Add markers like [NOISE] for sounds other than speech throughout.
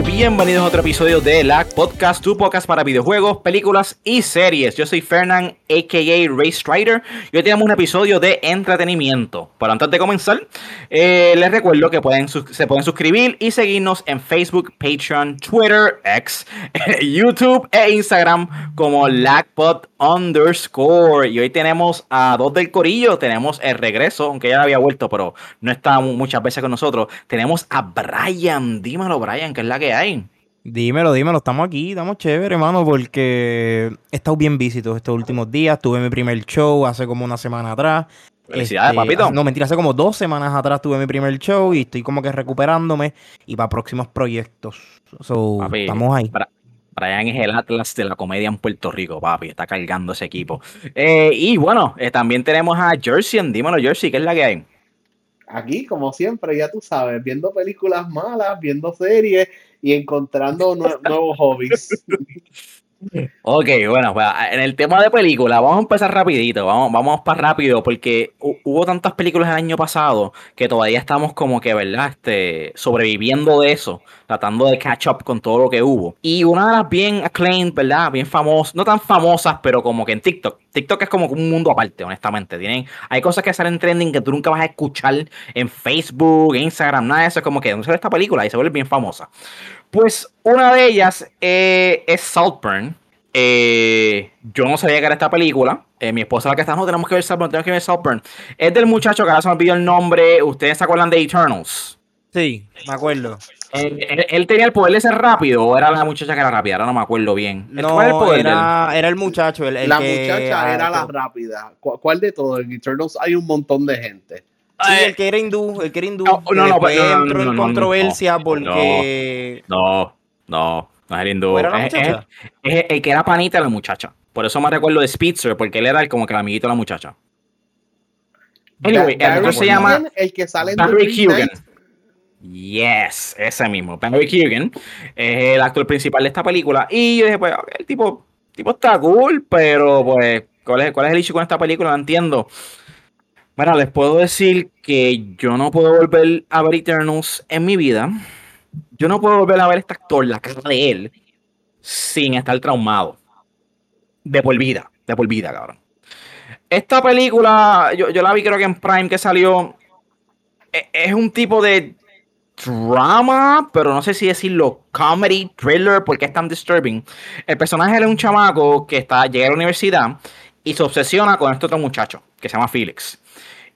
Bienvenidos a otro episodio de la Podcast, tu podcast para videojuegos, películas y series. Yo soy Fernand, a.k.a. Ray Strider, y hoy tenemos un episodio de entretenimiento. Pero antes de comenzar, eh, les recuerdo que pueden se pueden suscribir y seguirnos en Facebook, Patreon, Twitter, X, [LAUGHS] YouTube e Instagram como LACPod underscore. Y hoy tenemos a dos del corillo, tenemos el regreso, aunque ya había vuelto, pero no está muchas veces con nosotros. Tenemos a Brian, dímelo Brian que es la que hay. Dímelo, dímelo, estamos aquí, estamos chévere, hermano, porque he estado bien visito estos últimos días. Tuve mi primer show hace como una semana atrás. Felicidades, este, papito. No, mentira, hace como dos semanas atrás tuve mi primer show y estoy como que recuperándome y para próximos proyectos. estamos ahí. Brian es el Atlas de la comedia en Puerto Rico, papi. Está cargando ese equipo. Eh, y bueno, eh, también tenemos a Jersey. Dímelo, Jersey, ¿qué es la que hay? aquí, como siempre, ya tú sabes, viendo películas malas, viendo series y encontrando nuevos hobbies. [LAUGHS] Ok, bueno, pues, en el tema de películas, vamos a empezar rapidito, vamos, vamos para rápido, porque hubo tantas películas el año pasado que todavía estamos como que, ¿verdad? Este, sobreviviendo de eso, tratando de catch up con todo lo que hubo. Y una de las bien acclaimed, ¿verdad? Bien famosas, no tan famosas, pero como que en TikTok. TikTok es como un mundo aparte, honestamente. Tienen, hay cosas que salen trending que tú nunca vas a escuchar en Facebook, Instagram, nada de eso. Es como que no se esta película y se vuelve bien famosa. Pues una de ellas eh, es Saltburn. Eh, yo no sabía que era esta película. Eh, mi esposa la que está, no tenemos que ver Saltburn, tenemos que ver Saltburn. Es del muchacho que ahora se me olvidó el nombre. ¿Ustedes se acuerdan de Eternals? Sí, me acuerdo. Él, tenía el poder de ser rápido o era la muchacha que era rápida, ahora no me acuerdo bien. No, era, era, el muchacho. El, la muchacha era la rápida. ¿Cuál de todos? En Eternals hay un montón de gente. Sí, el que era hindú, el que era hindú. No, no, no, entró en controversia porque. No, no, no es el hindú. Es, el que era panita de la muchacha. Por eso me recuerdo de Spitzer, porque él era como que el amiguito de la muchacha. Anyway, el actor se llama el que sale Barry Hugan. Yes, ese mismo. Barry Hugan es el actor principal de esta película. Y yo dije, pues, el tipo, tipo está cool, pero pues, ¿cuál es, ¿cuál es el issue con esta película? No entiendo. Bueno, les puedo decir que yo no puedo volver a ver Eternals en mi vida. Yo no puedo volver a ver este actor, la cara de él, sin estar traumado. De por vida, de por vida, cabrón. Esta película, yo, la vi creo que en Prime que salió. E, es un tipo de drama, pero no sé si decirlo comedy, thriller, porque es tan disturbing. El personaje es un chamaco que está, llega a la universidad y se obsesiona con este otro muchacho que se llama Felix.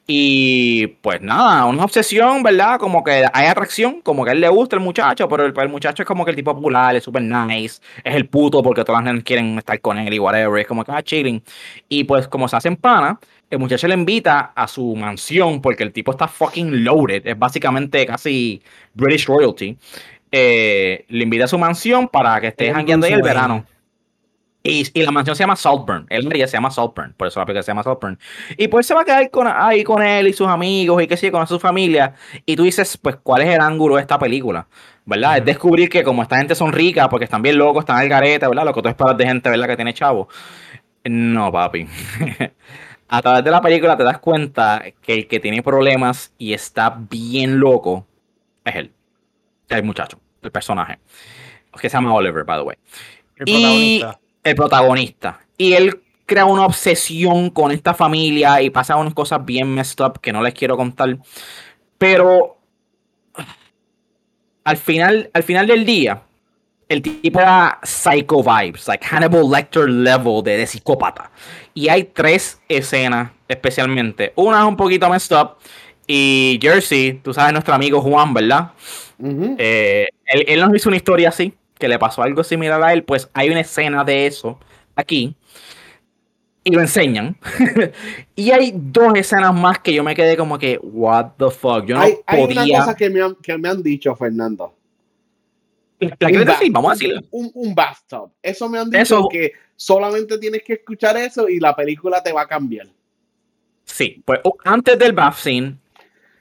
Y pues nada, una obsesión, ¿verdad? Como que hay atracción, como que a él le gusta el muchacho, pero el, muchacho es como que el tipo popular, es súper nice, es el puto porque todas las quieren estar con él y whatever, es como que va ah, chilling. Y pues como se hacen pana, el muchacho le invita a su mansión porque el tipo está fucking loaded, es básicamente casi British royalty. Eh, le invita a su mansión para que esté jangueando ahí el verano. Y, la mansión se llama Saltburn. El área se llama Saltburn. Por eso la película se llama Saltburn. Y pues se va a quedar con, ahí con él y sus amigos y que sí, con su familia. Y tú dices, pues, ¿cuál es el ángulo de esta película? ¿Verdad? Es descubrir que como esta gente son ricas, porque están bien locos, están al garete, ¿verdad? Lo que tú esperas de gente, ¿verdad? Que tiene chavo. No, papi. [LAUGHS] a través de la película te das cuenta que el que tiene problemas y está bien loco es él. El muchacho, el personaje. Que se llama Oliver, by the way. El protagonista el protagonista. Y él crea una obsesión con esta familia y pasa unas cosas bien messed up que no les quiero contar. Pero al final, al final del día, el tipo era psycho vibes, like Hannibal Lecter level de, psicópata. Y hay tres escenas especialmente. Una es un poquito messed up. Y Jersey, tú sabes, nuestro amigo Juan, ¿verdad? Eh, él, él, nos hizo una historia así que le pasó algo similar a él, pues hay una escena de eso aquí y lo enseñan. [LAUGHS] y hay dos escenas más que yo me quedé como que, what the fuck, yo no hay, podía... Hay una cosa que me han, que me han dicho, Fernando. La un, decir, vamos a decirlo. Un, un, bathtub. Eso me han dicho que solamente tienes que escuchar eso y la película te va a cambiar. Sí, pues antes del bath scene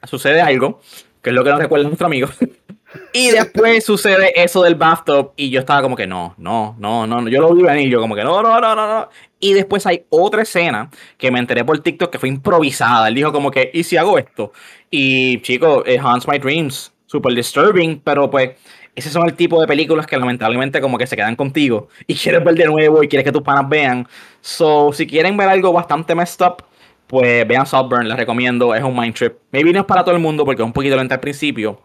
sucede algo, que es lo que nos recuerda nuestro amigo. [LAUGHS] Y [LAUGHS] después sucede eso del bathtub y yo estaba como que no, no, no, no, yo lo vi venir, yo como que no, no, no, no, no. Y después hay otra escena que me enteré por TikTok que fue improvisada. Él dijo como que, ¿y si hago esto? Y chicos, it haunts my dreams. Super disturbing, pero pues ese son el tipo de películas que lamentablemente como que se quedan contigo y [LAUGHS] quieres ver de nuevo y quieres que tus panas vean. So, si quieren ver algo bastante messed up, pues vean Saltburn, les recomiendo, es un mind trip. Maybe no es para todo el mundo porque es un poquito lento al principio,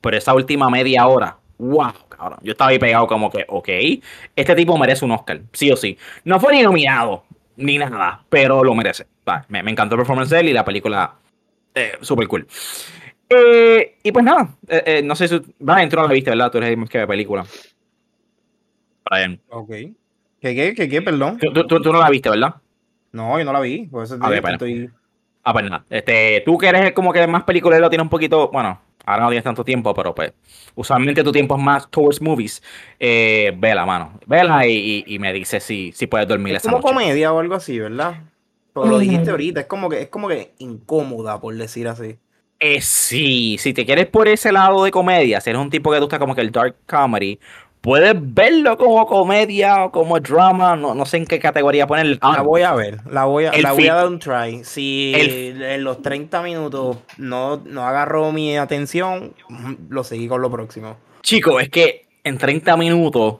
pero esa última media hora, wow, cabrón. Yo estaba ahí pegado como que, ok, este tipo merece un Oscar, sí o sí. No fue ni nominado, ni nada, pero lo merece. Me, me encantó el performance de él y la película, eh, súper cool. Eh, y pues nada, eh, eh, no sé si. Brian, tú no la viste, ¿verdad? Tú eres más que de película. Brian. Ok. ¿Qué, qué, qué, qué? Perdón. Tú, tú- tú no la viste, ¿verdad? No, yo no la vi. Por eso te bueno. estoy... Ah, pues nada. Este, tú que eres como que más peliculero, tienes un poquito. Bueno, ahora no tienes tanto tiempo, pero pues. Usualmente tu tiempo es más towards movies. Eh, vela, mano. Vela y, y- y me dices si, si puedes dormir Es esa como noche. comedia o algo así, ¿verdad? Pero lo dijiste ahorita, es como que es como que incómoda, por decir así. Eh, sí, si te quieres por ese lado de comedia, si eres un tipo que te gusta como que el dark comedy, puedes verlo como comedia o como drama, no, no sé en qué categoría ponerlo. La voy a ver, la voy a, El la voy fin- a dar un try. Si El- en los 30 minutos no, no agarró mi atención, lo seguí con lo próximo. Chico, es que en 30 minutos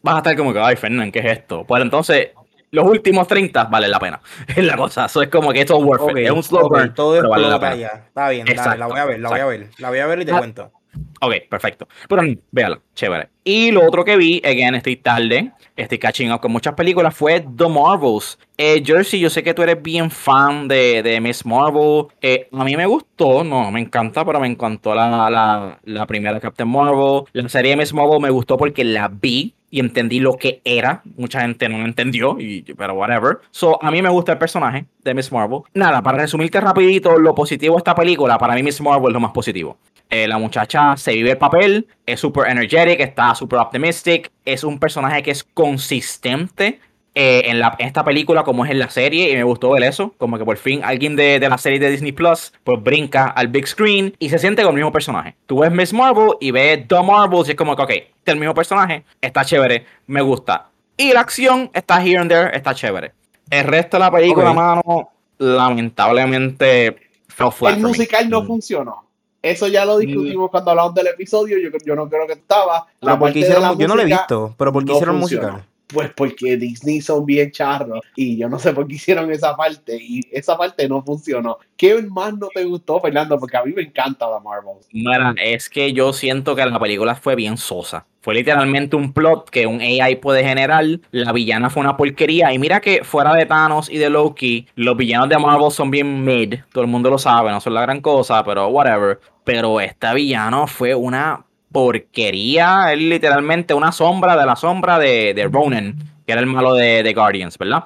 vas a estar como que, ay, Fernán, ¿qué es esto? Pues entonces, los últimos 30 valen la pena. [LAUGHS] Es la cosa. Eso es como que esto es worth it. Ok, Es un slow burn, todo pero vale la pena. Está bien, dale, la voy a ver, la voy a ver, la voy a ver y te Ah, cuento. Ok, perfecto. Pero véala, chévere. Y lo otro que vi, again, estoy tarde, estoy catching up con muchas películas, fue The Marvels. Eh, Jersey, yo sé que tú eres bien fan de, de Miss Marvel. Eh, a mí me gustó, no, me encanta, pero me encantó la, la, la primera Captain Marvel. La serie de Miss Marvel me gustó porque la vi y entendí lo que era. Mucha gente no lo entendió, pero whatever. So, a mí me gusta el personaje de Miss Marvel. Nada, para resumirte rapidito, lo positivo de esta película, para mí Miss Marvel es lo más positivo. Eh, la muchacha se vive el papel, es súper energetic, está súper optimistic, es un personaje que es consistente eh, en, la, en esta película como es en la serie y me gustó ver eso, como que por fin alguien de, de la serie de Disney Plus pues brinca al big screen y se siente con el mismo personaje. Tú ves Miss Marvel y ves The Marvels y es como que, ok, este es el mismo personaje, está chévere, me gusta. Y la acción está here and there, está chévere. El resto de la película, Ok. mano, lamentablemente fell flat El me. musical no Mm. funcionó. Eso ya lo discutimos cuando hablamos del episodio. Yo, yo no creo que estaba. La ¿por parte qué de hicieron, la yo no lo he música, visto, pero ¿por qué no hicieron funcionó. musical? Pues porque Disney son bien charros y yo no sé por qué hicieron esa parte y esa parte no funcionó. ¿Qué más no te gustó, Fernando? Porque a mí me encanta la Marvel. Mira, es que yo siento que la película fue bien sosa. Fue literalmente un plot que un AI puede generar. La villana fue una porquería. Y mira que fuera de Thanos y de Loki, los villanos de Marvel son bien mid. Todo el mundo lo sabe, no son la gran cosa, pero whatever. Pero este villano fue una porquería. Es literalmente una sombra de la sombra de, de Ronan, que era el malo de, de Guardians, ¿verdad?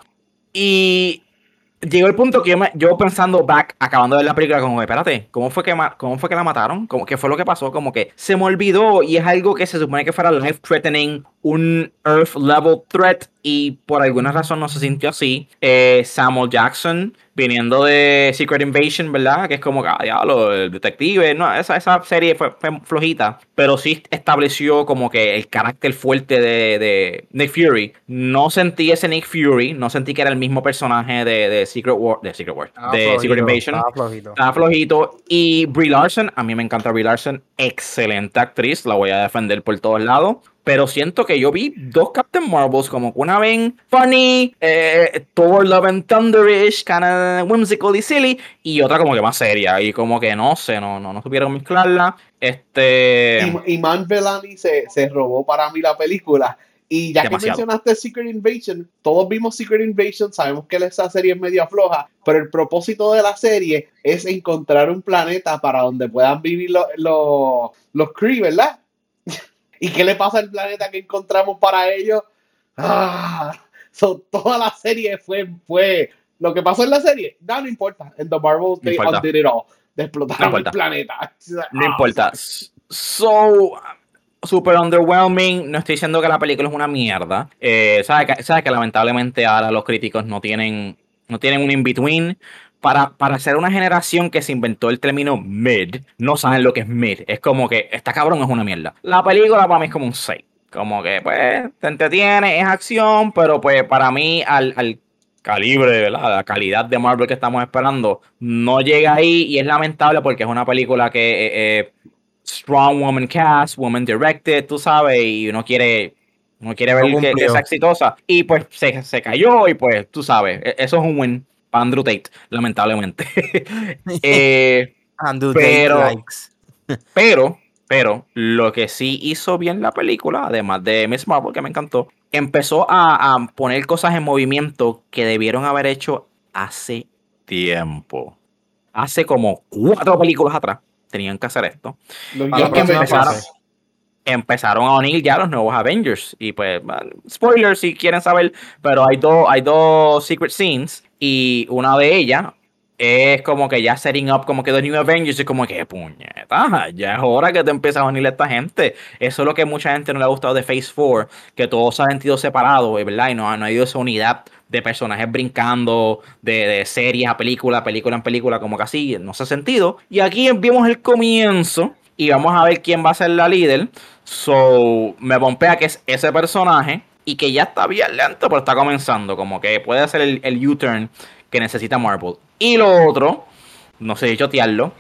Y llegó el punto que yo, pensando back, acabando de ver la película, como, espérate, ¿cómo fue que, cómo fue que la mataron? ¿Cómo, ¿Qué fue lo que pasó? Como que se me olvidó y es algo que se supone que fuera life threatening, un earth level threat y por alguna razón no se sintió así. Eh, Samuel Jackson viniendo de Secret Invasion, ¿verdad? Que es como ah, diablo, el detective. No, esa, esa serie fue, fue flojita, pero sí estableció como que el carácter fuerte de, de Nick Fury. No sentí ese Nick Fury, no sentí que era el mismo personaje de, de Secret War, de Secret War, Estaba de flojito, Secret Invasion. estaba flojito. Estaba flojito. Y Brie Larson, a mí me encanta Brie Larson, excelente actriz, la voy a defender por todos lados. Pero siento que yo vi dos Captain Marvels como una vez funny, eh, Thor Love and Thunderish, kind of whimsical y silly, y otra como que más seria. Y como que no sé, no, no, no supieron mezclarla. Este. Y, y Man Bellamy se, se robó para mí la película. Y ya Demasiado. que mencionaste Secret Invasion, todos vimos Secret Invasion, sabemos que esa serie es media floja, pero el propósito de la serie es encontrar un planeta para donde puedan vivir los, los, los Kree, ¿verdad? ¿Y qué le pasa al planeta que encontramos para ellos? Ah, so, toda la serie fue, fue lo que pasó en la serie. No, no importa. En The Marvels, they importa. undid it all. De explotar No el planeta. No Ah, importa. So, super underwhelming. No estoy diciendo que la película es una mierda. Eh, Sabes que, sabe que lamentablemente ahora los críticos no tienen, no tienen un in-between. Para, para ser una generación que se inventó el término mid, no saben lo que es mid. Es como que esta cabrón es una mierda. La película para mí es como un 6. Como que, pues, te entretiene, es acción, pero pues para mí al, al calibre, ¿verdad? La calidad de Marvel que estamos esperando no llega ahí y es lamentable porque es una película que eh, eh, strong woman cast, woman directed, tú sabes, y uno quiere, uno quiere ver que, que, sea exitosa. Y pues se, se, cayó y pues tú sabes, e, eso es un win para Andrew Tate, lamentablemente. [LAUGHS] eh, Andrew pero, Tate likes. pero, pero, lo que sí hizo bien la película, además de Miss Marvel, que me encantó, empezó a, a poner cosas en movimiento que debieron haber hecho hace tiempo. Hace como cuatro películas atrás tenían que hacer esto. Los Y es que empezaron, empezaron a unir ya los nuevos Avengers. Y pues, spoilers si quieren saber, pero hay dos, hay dos secret scenes. Y una de ellas es como que ya setting up como que The New Avengers. Y como que, puñeta, ya es hora que te empiezas a unir a esta gente. Eso es lo que mucha gente no le ha gustado de Phase 4, que todos se han sentido separados, ¿verdad? Y no, no ha habido esa unidad de personajes brincando de, de serie a película, película en película, como que así, no se ha sentido. Y aquí vimos el comienzo y vamos a ver quién va a ser la líder. So, me bompea que es ese personaje y que ya está bien lento, pero está comenzando, como que puede hacer el, el U-turn que necesita Marvel. Y lo otro, no sé chotearlo,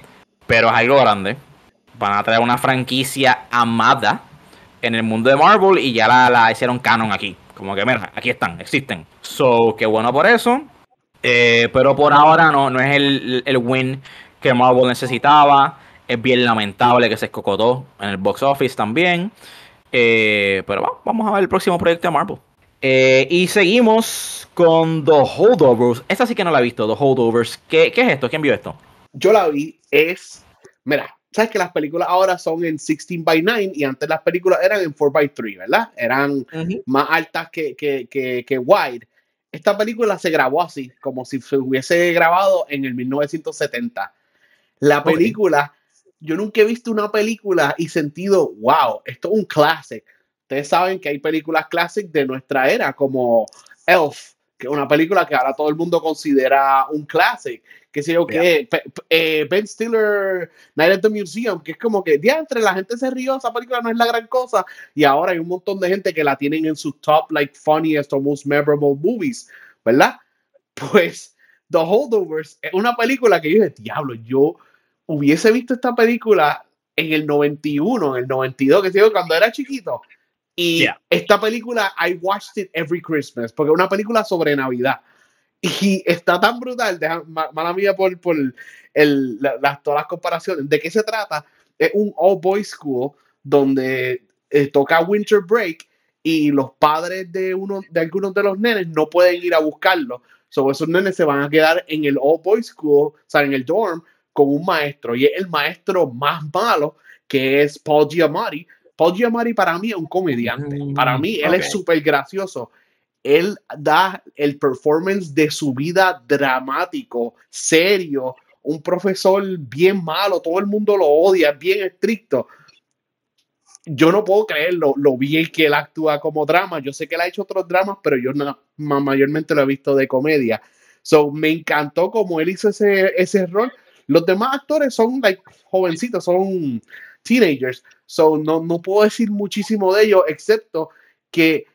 pero es algo grande. Van a traer una franquicia amada en el mundo de Marvel y ya la, la hicieron canon aquí. Como que, mira, aquí están, existen. So, qué bueno por eso. Eh, pero por ahora no, no es el, el win que Marvel necesitaba. Es bien lamentable que se escocotó en el box office también. Eh, pero va, vamos a ver el próximo proyecto de Marvel. Eh, y seguimos con The Holdovers. Esta sí que no la he visto, The Holdovers. ¿Qué, qué es esto? ¿Quién vio esto? Yo la vi, es. Mira, sabes que las películas ahora son en 16 by 9 y antes las películas eran en 4 by 3, ¿verdad? Eran más altas que, que, que, que wide. Esta película se grabó así, como si se hubiese grabado en el 1970. La película, yo nunca he visto una película y sentido, wow, esto es un clásico. Ustedes saben que hay películas clásicas de nuestra era, como Elf, que es una película que ahora todo el mundo considera un clásico. Que sé yo pe- eh, Ben Stiller, Night at the Museum, que es como que, entre la gente se rió, esa película no es la gran cosa, y ahora hay un montón de gente que la tienen en sus top, like, funniest or most memorable movies, ¿verdad? [LAUGHS] Pues The Holdovers es una película que yo dije, diablo, yo hubiese visto esta película en el 91, en el 92, que yo, cuando era chiquito. Y Yeah. esta película, I watched it every Christmas, porque es una película sobre Navidad. Y está tan brutal, deja- ma- mala mía por, por el, la- las, todas las comparaciones. ¿De qué se trata? Es un all boys school donde eh, toca winter break y los padres de uno de algunos de los nenes no pueden ir a buscarlos. So, esos nenes se van a quedar en el all boys school, o sea, en el dorm, con un maestro. Y es el maestro más malo, que es Paul Giamatti. Paul Giamatti para mí es un comediante. Mm, Para mí, él es súper gracioso. Él da el performance de su vida dramático, serio, un profesor bien malo, todo el mundo lo odia, bien estricto. Yo no puedo creer lo, bien que él actúa como drama. Yo sé que él ha hecho otros dramas, pero yo mayormente lo he visto de comedia. So, me encantó como él hizo ese, ese rol. Los demás actores son like, jovencitos, son teenagers. So, no, no puedo decir muchísimo de ellos, excepto que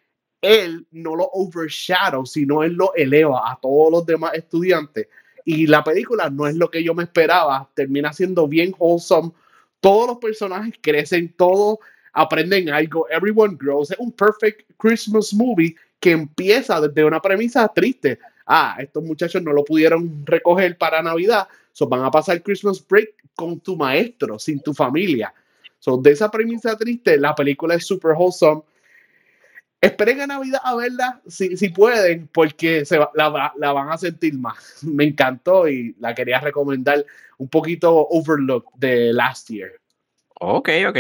él no lo overshadow, sino él lo eleva a todos los demás estudiantes. Y la película no es lo que yo me esperaba, termina siendo bien wholesome. Todos los personajes crecen, todos aprenden algo, everyone grows. Es un perfect Christmas movie que empieza desde una premisa triste. Ah, estos muchachos no lo pudieron recoger para Navidad, so van a pasar Christmas break con tu maestro, sin tu familia. So, de esa premisa triste, la película es super wholesome. Esperen a Navidad a verla si, si pueden, porque se va- la, va- la van a sentir más. [LAUGHS] Me encantó y la quería recomendar un poquito overlook de last year. Ok, ok.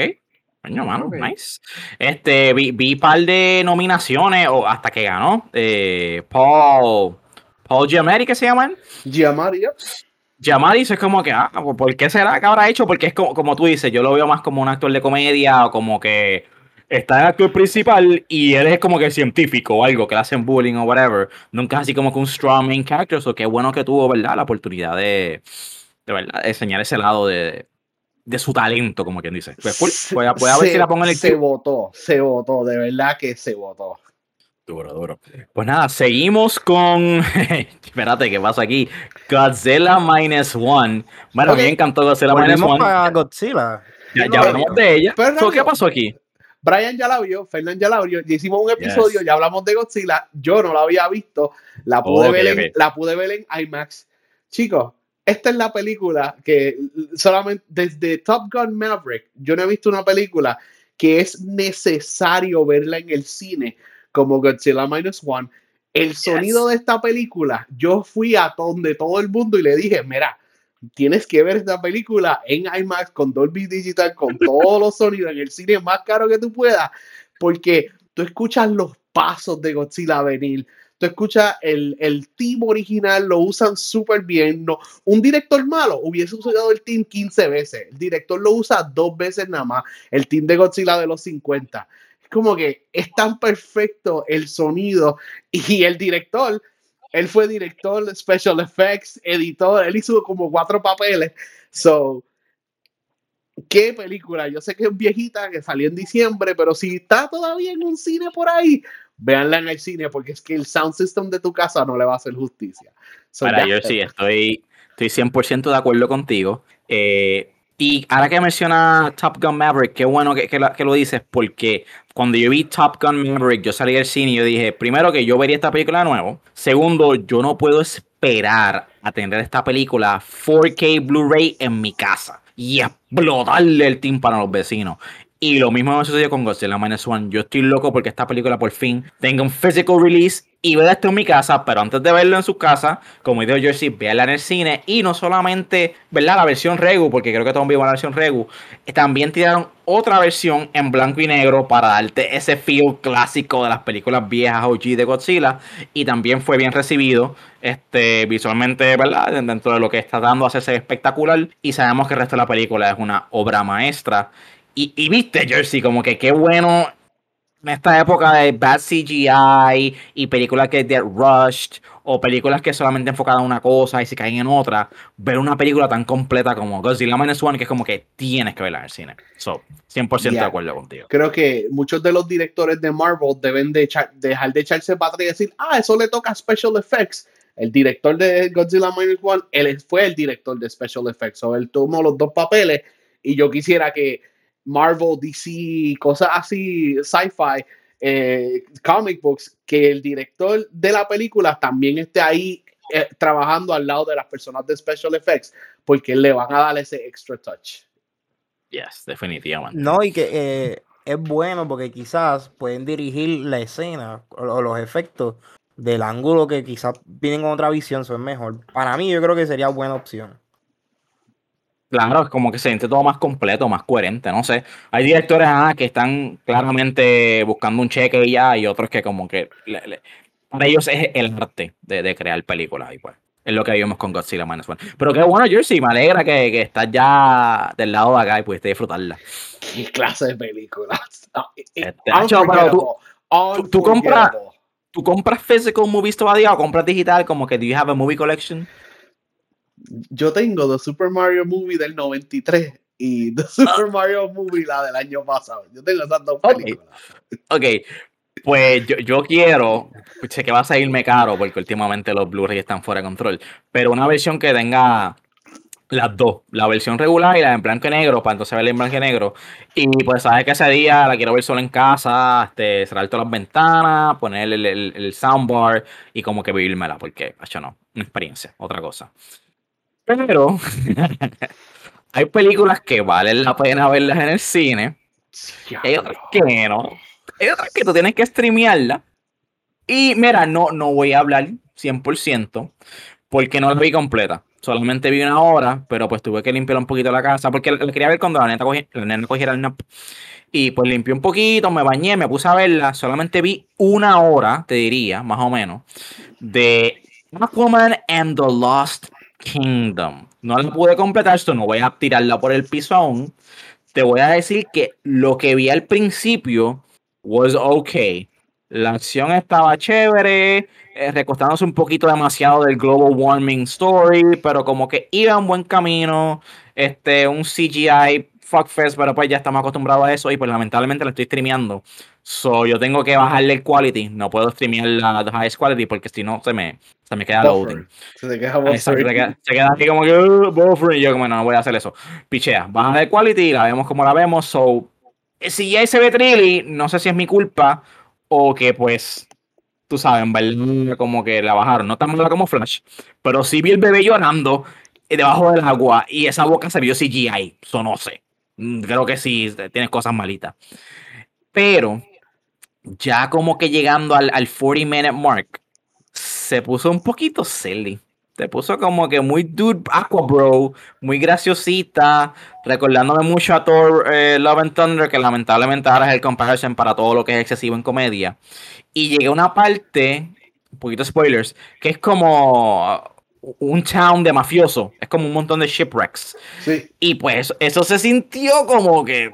Coño, mano, Ok. nice. Este, vi, vi par de nominaciones o hasta que ganó. Eh, Paul, Paul Giamatti, ¿qué se llama él? Giamatti, yep. Giamatti es como que, ah, ¿por qué será que habrá hecho? Porque es como, como tú dices, yo lo veo más como un actor de comedia o como que está el actor principal y él es como que científico o algo, que le hacen bullying o whatever. Nunca es así como que un strong main character, so qué bueno que tuvo, ¿verdad? La oportunidad de, de verdad, de enseñar ese lado de, de su talento, como quien dice. Pues. Se- Voy a, ver si la pongo en el Se votó, se votó, de verdad que se votó. Duro, duro. Pues nada, seguimos con. [LAUGHS] Espérate, ¿qué pasa aquí? Godzilla Minus One. Bueno, Ok. me encantó Godzilla Minus One. para Godzilla. Ya, hablamos de ella. Pero So, ¿Qué pasó aquí? Brian ya la vio, Fernán ya la vio, ya hicimos un episodio, Yes. ya hablamos de Godzilla, yo no la había visto, la pude, ver, en, la pude ver en IMAX. Chicos, esta es la película que solamente desde Top Gun Maverick, yo no he visto una película que es necesario verla en el cine como Godzilla Minus One. El sonido de esta película, yo fui a donde todo el mundo y le dije, mira, tienes que ver esta película en IMAX con Dolby Digital, con [LAUGHS] todos los sonidos en el cine más caro que tú puedas, porque tú escuchas los pasos de Godzilla venir, tú escuchas el, el team original, lo usan súper bien. No, un director malo hubiese usado el team 15 veces, el director lo usa dos veces nada más, el team de Godzilla de los 50. Es como que es tan perfecto el sonido y el director él fue director de special effects, editor, él hizo como cuatro papeles. So, qué película. Yo sé que es viejita, que salió en diciembre, pero si está todavía en un cine por ahí, véanla en el cine, porque es que el sound system de tu casa no le va a hacer justicia. So, Para yo sí, estoy, estoy 100% de acuerdo contigo. Eh, y ahora que menciona Top Gun Maverick, qué bueno que lo dices, porque cuando yo vi Top Gun Maverick, yo salí del cine y yo dije, primero que yo vería esta película de nuevo. Segundo, yo no puedo esperar a tener esta película 4K Blu-ray en mi casa y explotarle el tímpano a los vecinos. Y lo mismo me sucedió con Godzilla Minus One. Yo estoy loco porque esta película por fin tenga un physical release y ver esto en mi casa, pero antes de verlo en su casa, como dijo Jersey, véala en el cine y no solamente, ¿verdad? La versión Regu, porque creo que todos vimos la versión Regu, también tiraron otra versión en blanco y negro para darte ese feel clásico de las películas viejas OG de Godzilla y también fue bien recibido este visualmente, ¿verdad? Dentro de lo que está dando hacerse espectacular y sabemos que el resto de la película es una obra maestra. Y, y viste, Jersey, como que qué bueno en esta época de bad CGI y películas que get rushed o películas que solamente enfocan en una cosa y se caen en otra, ver una película tan completa como Godzilla Minus One que es como que tienes que verla en el cine. So, 100% de Yeah. acuerdo contigo. Creo que muchos de los directores de Marvel deben de echar- dejar de echarse para atrás y decir, ah, eso le toca a Special Effects. El director de Godzilla Minus One, él fue el director de Special Effects, o él tomó los dos papeles y yo quisiera que Marvel, DC, cosas así, sci-fi, eh, comic books, que el director de la película también esté ahí eh, trabajando al lado de las personas de Special Effects, porque le van a dar ese extra touch. Yes, definitivamente. No, y que eh, es bueno porque quizás pueden dirigir la escena o, o los efectos del ángulo que quizás vienen con otra visión, eso es mejor. Para mí, yo creo que sería buena opción. Claro, es como que se siente todo más completo, más coherente, no sé. Hay directores ah, que están claramente buscando un cheque y ya, y otros que como que le- le- para ellos es el arte de, de crear películas y pues. Es lo que vimos con Godzilla Minus One. Pero qué bueno, Jersey, me alegra que, que estás ya del lado de acá y pudiste disfrutarla. ¿Qué clase de películas? [LAUGHS] Este, Nacho, pero tú- tú- tú compras-. ¿Tú compras physical movies todavía o compras digital? Como que do you have a movie collection? Yo tengo The Super Mario Movie del 93 y The Super Mario Movie la del año pasado. Yo tengo esas dos películas. Ok, pues yo, yo quiero, sé que va a salirme caro porque últimamente los Blu-ray están fuera de control, pero una versión que tenga las dos, la versión regular y la en blanco y negro, para entonces verla en blanco y negro. Y pues sabes que ese día la quiero ver solo en casa, este, cerrar todas las ventanas, poner el, el- el soundbar y como que vivírmela, porque, hecho no, una experiencia, otra cosa. Pero [LAUGHS] hay películas que valen la pena verlas en el cine. Hay otras que no. Hay otras que tú tienes que streamearla. Y mira, no, no voy a hablar 100% porque no la vi completa. Solamente vi una hora, pero pues tuve que limpiar un poquito la casa porque la la quería ver cuando la nena, cogi- la nena cogiera el nap. Y pues limpié un poquito, me bañé, me puse a verla. Solamente vi una hora, te diría, más o menos, de Aquaman and the Lost Kingdom. No la pude completar, esto no voy a tirarla por el piso aún. Te voy a decir que lo que vi al principio was okay. La acción estaba chévere, eh, recostándose un poquito demasiado del global warming story, pero como que iba en buen camino. Este, un CGI fuckfest, pero pues ya estamos acostumbrados a eso y pues lamentablemente lo estoy streameando. So, yo tengo que bajarle el quality. No puedo streamear la highest quality porque si no se me, se me queda loading. Se te queda Exacto, buffering. se, queda, se queda aquí como que "Uh, buffering", y yo como no, no voy a hacer eso. Pichea, baja de quality, la vemos como la vemos. So, eh, si ya se ve trilly, no sé si es mi culpa o que pues, tú sabes, verdad, como que la bajaron. No tan mala como Flash, pero sí vi el bebé llorando eh, debajo del agua y esa boca se vio CGI. Eso no sé. Mm, Creo que sí, tiene cosas malitas. Pero ya como que llegando al, al 40 minute mark, se puso un poquito silly. Se puso como que muy dude aqua bro, muy graciosita, recordándome mucho a Thor eh, Love and Thunder, que lamentablemente ahora es el comparison para todo lo que es excesivo en comedia. Y llegué a una parte, un poquito spoilers, que es como un town de mafioso, es como un montón de shipwrecks. Sí. Y pues eso se sintió como que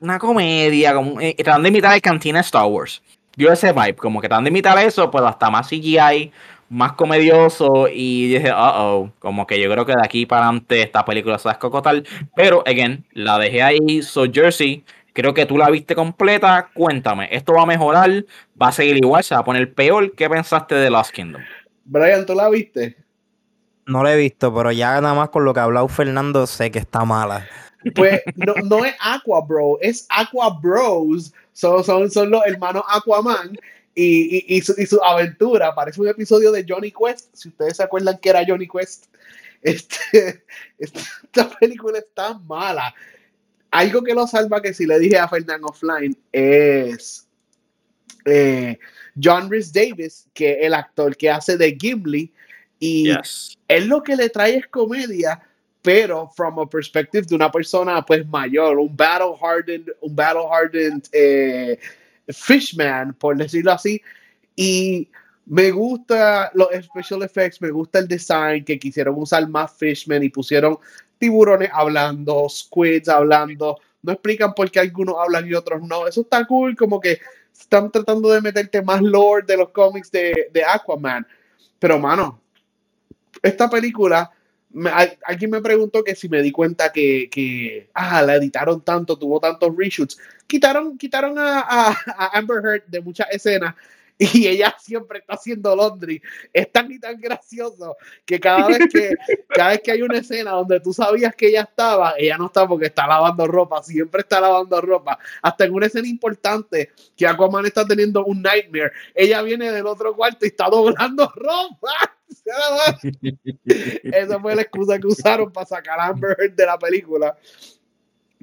una comedia, como eh, tratando de imitar el cantina Star Wars. Dio ese vibe, como que tratando de imitar eso, pero hasta más CGI, más comedioso. Y dije, uh oh, como que yo creo que de aquí para adelante esta película se va a escocotar. Pero, again, la dejé ahí. So, Jersey, creo que tú la viste completa. Cuéntame, ¿esto va a mejorar? ¿Va a seguir igual? ¿Se va a poner peor? ¿Qué pensaste de Lost Kingdom? Brian, ¿tú la viste? No la he visto, pero ya nada más con lo que ha hablado Fernando sé que está mala. Pues no, no es Aqua Bro, es Aqua Bros. Son, son, son los hermanos Aquaman y, y, y, su, y su aventura. Parece un episodio de Johnny Quest. Si ustedes se acuerdan que era Johnny Quest, este, [LAUGHS] esta película está mala. Algo que lo salva, que si le dije a Fernando Offline, es eh, John Rhys Davis, que es el actor que hace de Gimli. Y Yes. él lo que le trae es comedia, pero from a perspective de una persona pues mayor, un battle hardened, un battle hardened eh, fishman, por decirlo así. Y me gusta los special effects, me gusta el design que quisieron usar más fishmen y pusieron tiburones hablando, squids hablando. No explican por qué algunos hablan y otros no. Eso está cool, como que están tratando de meterte más lore de los cómics de, de Aquaman. Pero, mano, esta película, me- al- alguien me preguntó que si me di cuenta que, que ah, la editaron tanto, tuvo tantos reshoots. Quitaron, quitaron a, a- a Amber Heard de muchas escenas [LAUGHS] y ella siempre está haciendo laundry. Es tan y tan gracioso que cada vez que, [LAUGHS] cada vez que hay una escena donde tú sabías que ella estaba, ella no está porque está lavando ropa, siempre está lavando ropa. Hasta en una escena importante que Aquaman está teniendo un nightmare, ella viene del otro cuarto y está doblando [LAUGHS] ropa. [LAUGHS] Esa fue la excusa que usaron para sacar a Amber de la película.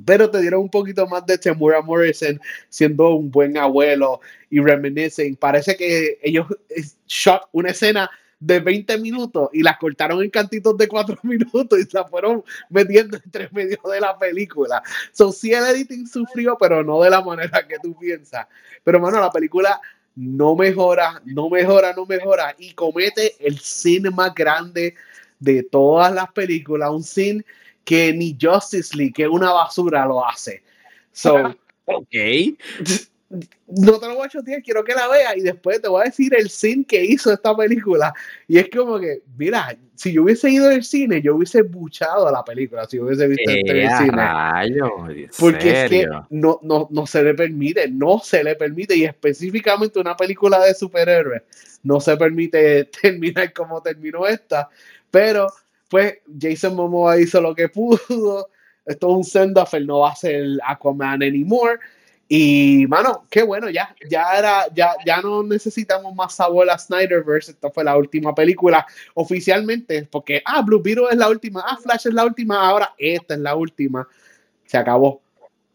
Pero te dieron un poquito más de Temura Morrison siendo un buen abuelo y reminiscing. Parece que ellos shot una escena de 20 minutos y la cortaron en cantitos de 4 [LAUGHS] minutos y la fueron metiendo entre medio de la película. So, sí, el editing sufrió, pero no de la manera que tú piensas. Pero, mano, la película no mejora, no mejora, no mejora y comete el cine más grande de todas las películas, un cine que ni Justice League, que es una basura, lo hace. So, [LAUGHS] Ok. No te lo voy a chotear, quiero que la veas y después te voy a decir el cine que hizo esta película. Y es como que, mira, si yo hubiese ido al cine, yo hubiese buchado a la película, si yo hubiese visto Eh, el cine. rayos, ¿en Porque es que no, no, no se le permite, no se le permite, y específicamente una película de superhéroes, no se permite [LAUGHS] terminar como terminó esta, pero pues Jason Momoa hizo lo que pudo, esto es un send-off, él no va a ser Aquaman anymore, y mano, qué bueno, ya, ya era, ya, ya no necesitamos más sabor a Snyderverse, esta fue la última película oficialmente, porque, ah, Blue Beetle es la última, ah, Flash es la última, ahora esta es la última, se acabó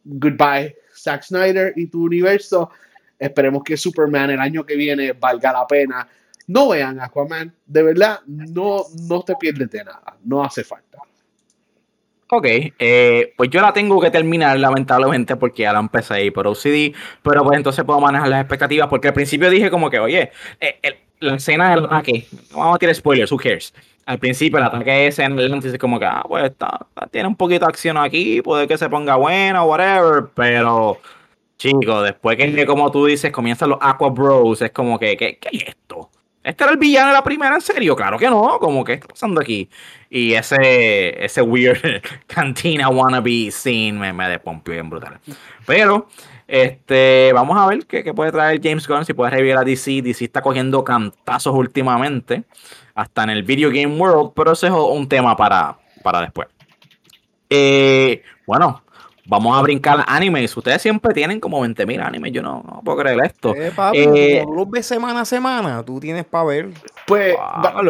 goodbye, Zack Snyder y tu universo. Esperemos que Superman el año que viene valga la pena. No vean Aquaman, de verdad, no, no te pierdes de nada, no hace falta. Ok, eh, pues yo la tengo que terminar lamentablemente porque ya la empecé ahí por OCD, pero pues entonces puedo manejar las expectativas porque al principio dije como que, oye, eh, el- la escena del ataque, vamos a tirar spoilers, who cares. Al principio el ataque ese en Atlantis es como que, ah, pues está, tiene un poquito de acción aquí, puede que se ponga buena, whatever, pero chico, después que como tú dices comienzan los Aqua Bros, es como que, ¿qué, qué es esto? ¿Este era el villano de la primera en serio? Claro que no, como que, ¿qué está pasando aquí? Y ese, ese weird [LAUGHS] cantina wannabe scene me, me despompió bien brutal. Pero Este, vamos a ver qué, qué puede traer James Gunn, si puede revivir a DC. DC está cogiendo cantazos últimamente, hasta en el Video Game World, pero ese es un tema para, para después. Eh, bueno, vamos a brincar animes. Ustedes siempre tienen como 20.000 animes. Yo no, no puedo creer esto. Eh, papi, Eh, los ves semana a semana, tú tienes para ver. Pues,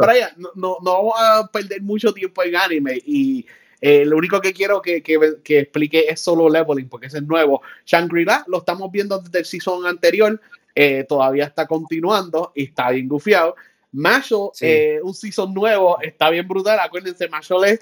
Brian, no, no, vamos a perder mucho tiempo en anime y eh, lo único que quiero que, que, que explique es solo leveling, porque ese es nuevo. Shangri-La lo estamos viendo desde el season anterior, eh, todavía está continuando y está bien gufiado. Sí. eh, un season nuevo, está bien brutal. Acuérdense, Mashle es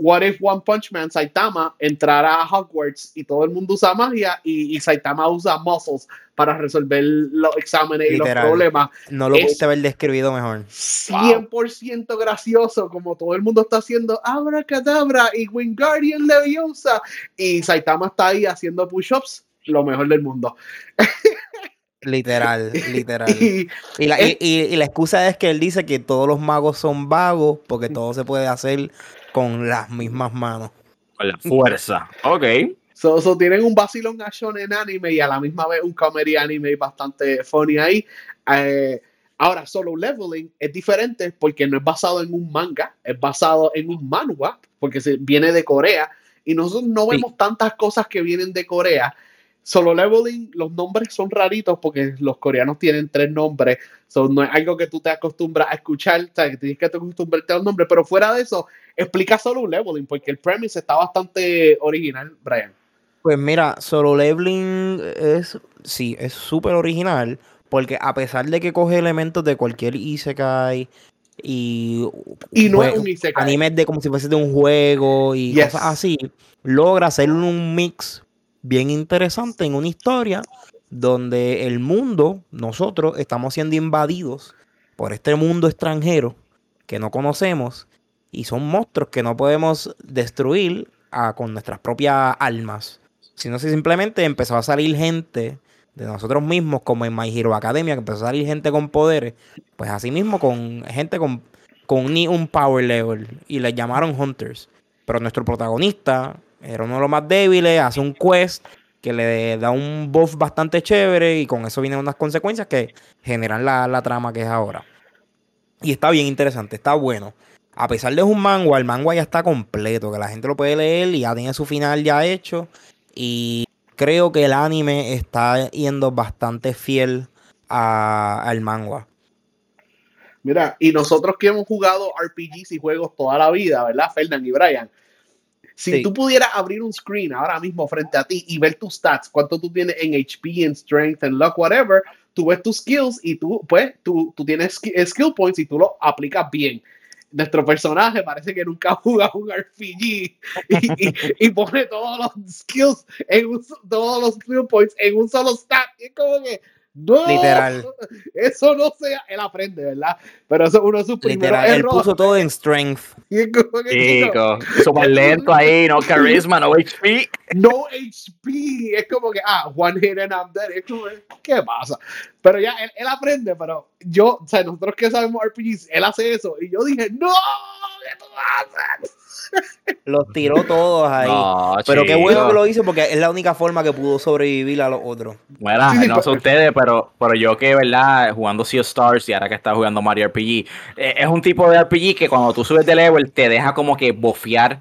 What if One Punch Man, Saitama, entrara a Hogwarts y todo el mundo usa magia y, y Saitama usa muscles para resolver los exámenes y los problemas. No lo Es- pudiste haber descrito mejor. 100% gracioso, como todo el mundo está haciendo Abracadabra y Wingardium Leviosa. Y Saitama está ahí haciendo push-ups, lo mejor del mundo. [LAUGHS] Literal, literal. Y Y la, y, y- y la excusa es que él dice que todos los magos son vagos porque todo se puede hacer con las mismas manos. Con la fuerza. Ok. so, so tienen un vacilón a shonen anime y a la misma vez un comedy anime bastante funny ahí. Eh, ahora, solo leveling es diferente porque no es basado en un manga, es basado en un manhwa, porque se, viene de Corea. Y nosotros no Sí. vemos tantas cosas que vienen de Corea. Solo leveling, los nombres son raritos porque los coreanos tienen tres nombres. So, no es algo que tú te acostumbras a escuchar, o sea, que tienes que acostumbrarte a los nombres. Pero fuera de eso, explica solo leveling porque el premise está bastante original, Brian. Pues mira, Solo Leveling es, sí, es súper original porque a pesar de que coge elementos de cualquier Isekai y, Y no es un isekai. animes de como si fuese de un juego y Yes. cosas así, logra hacer un mix bien interesante en una historia donde el mundo, nosotros, estamos siendo invadidos por este mundo extranjero que no conocemos y son monstruos que no podemos destruir ah, con nuestras propias almas, sino que simplemente empezó a salir gente de nosotros mismos, como en My Hero Academia, que empezó a salir gente con poderes, pues así mismo con gente con, con ni un power level y les llamaron Hunters. Pero nuestro protagonista era uno de los más débiles, hace un quest que le da un buff bastante chévere y con eso vienen unas consecuencias que generan la, la trama que es ahora. Y está bien interesante, está bueno. A pesar de un manga, el manga ya está completo, que la gente lo puede leer y ya tiene su final ya hecho. Y creo que el anime está yendo bastante fiel al manga. Mira, y nosotros que hemos jugado RPGs y juegos toda la vida, ¿verdad, Fernand y Brian? Si Sí. tú pudieras abrir un screen ahora mismo frente a ti y ver tus stats, cuánto tú tienes en HP, en strength, en luck, whatever, tú ves tus skills y tú, pues, tú, tú tienes ski- skill points y tú lo aplicas bien. Nuestro personaje parece que nunca [LAUGHS] ha jugado un RPG y, y- y pone todos los skills, en un todos los skill points en un solo stat. Y es como que, no, Literal. eso no sea, él aprende, ¿verdad? Pero eso es uno de sus primeros Literal, él errores. puso todo en strength. [LAUGHS] Y es como que, chico, Chico, súper lento ahí, no [LAUGHS] carisma, no HP. no HP. Es como que, ah, one hit and I'm dead. Es como, ¿qué pasa? Pero ya, él, él aprende, pero yo, o sea, nosotros que sabemos RPGs, él hace eso. Y yo dije, no, ¿qué tú haces? Los tiró todos ahí. No, Pero qué bueno que lo hizo porque es la única forma que pudo sobrevivir a los otros. Bueno, Sí, sí, no sé ustedes, pero, pero yo que, ¿verdad? Jugando Sea of Stars y ahora que está jugando Mario RPG, eh, es un tipo de RPG que cuando tú subes de level te deja como que bofear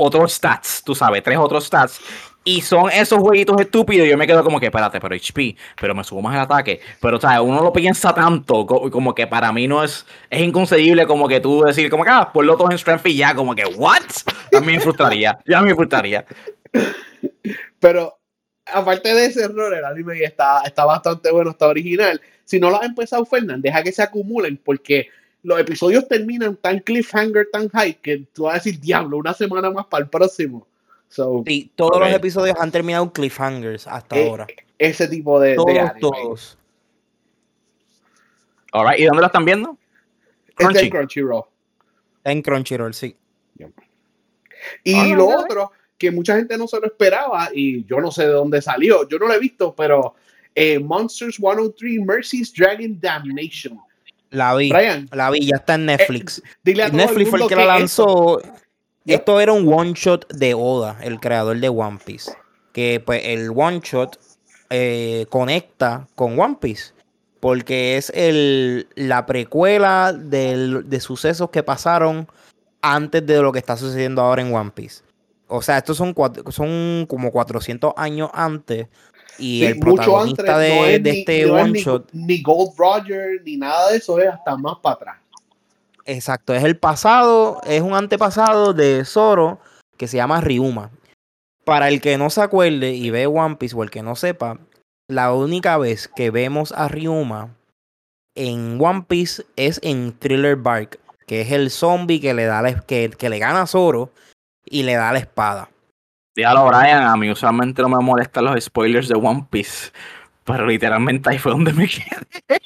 otros stats, tú sabes, tres otros stats. Y son esos jueguitos estúpidos. Yo me quedo como que, espérate, pero HP, pero me subo más el ataque. Pero, o sea, uno lo piensa tanto, co- como que para mí no es, es inconcebible como que tú decir, como que, ah, ponlo todo en strength y ya, como que, ¿what? A me frustraría, ya me frustraría. Pero aparte de ese error, el anime está, está bastante bueno, está original. Si no lo has empezado, Fernán, deja que se acumulen porque los episodios terminan tan cliffhanger, tan high, que tú vas a decir, diablo, una semana más para el próximo. So, Sí, todos los episodios han terminado cliffhangers hasta Eh, ahora. ese tipo de, de Todos, anime. todos. Alright, ¿y dónde lo están viendo? Es Crunchy. de Crunchyroll. En Crunchyroll, sí. Y Ah, lo otro, que mucha gente no se lo esperaba, y yo no sé de dónde salió, yo no lo he visto, pero eh, Monsters 103 Mercy's Dragon Damnation. La vi. Brian, La vi, ya está en Netflix. dile a Netflix el fue el que la lanzó. Esto era un one shot de Oda, el creador de One Piece. que pues el one shot eh, conecta con One Piece. Porque es el, la precuela del- de sucesos que pasaron antes de lo que está sucediendo ahora en One Piece. O sea, estos son, cuat- son como 400 años antes. Y Sí, el antes protagonista de, no es de ni- este no es one ni- shot, Ni Gold Roger, ni nada de eso, es hasta más para atrás. Exacto, es el pasado, es un antepasado de Zoro que se llama Ryuma. Para el que no se acuerde y ve One Piece o el que no sepa, la única vez que vemos a Ryuma en One Piece es en Thriller Bark, que es el zombie que le da la- que, que le gana a Zoro y le da la espada. Dígalo, Brian, a mí usualmente no me molestan los spoilers de One Piece. [LAUGHS] Pero literalmente ahí fue donde me quedé.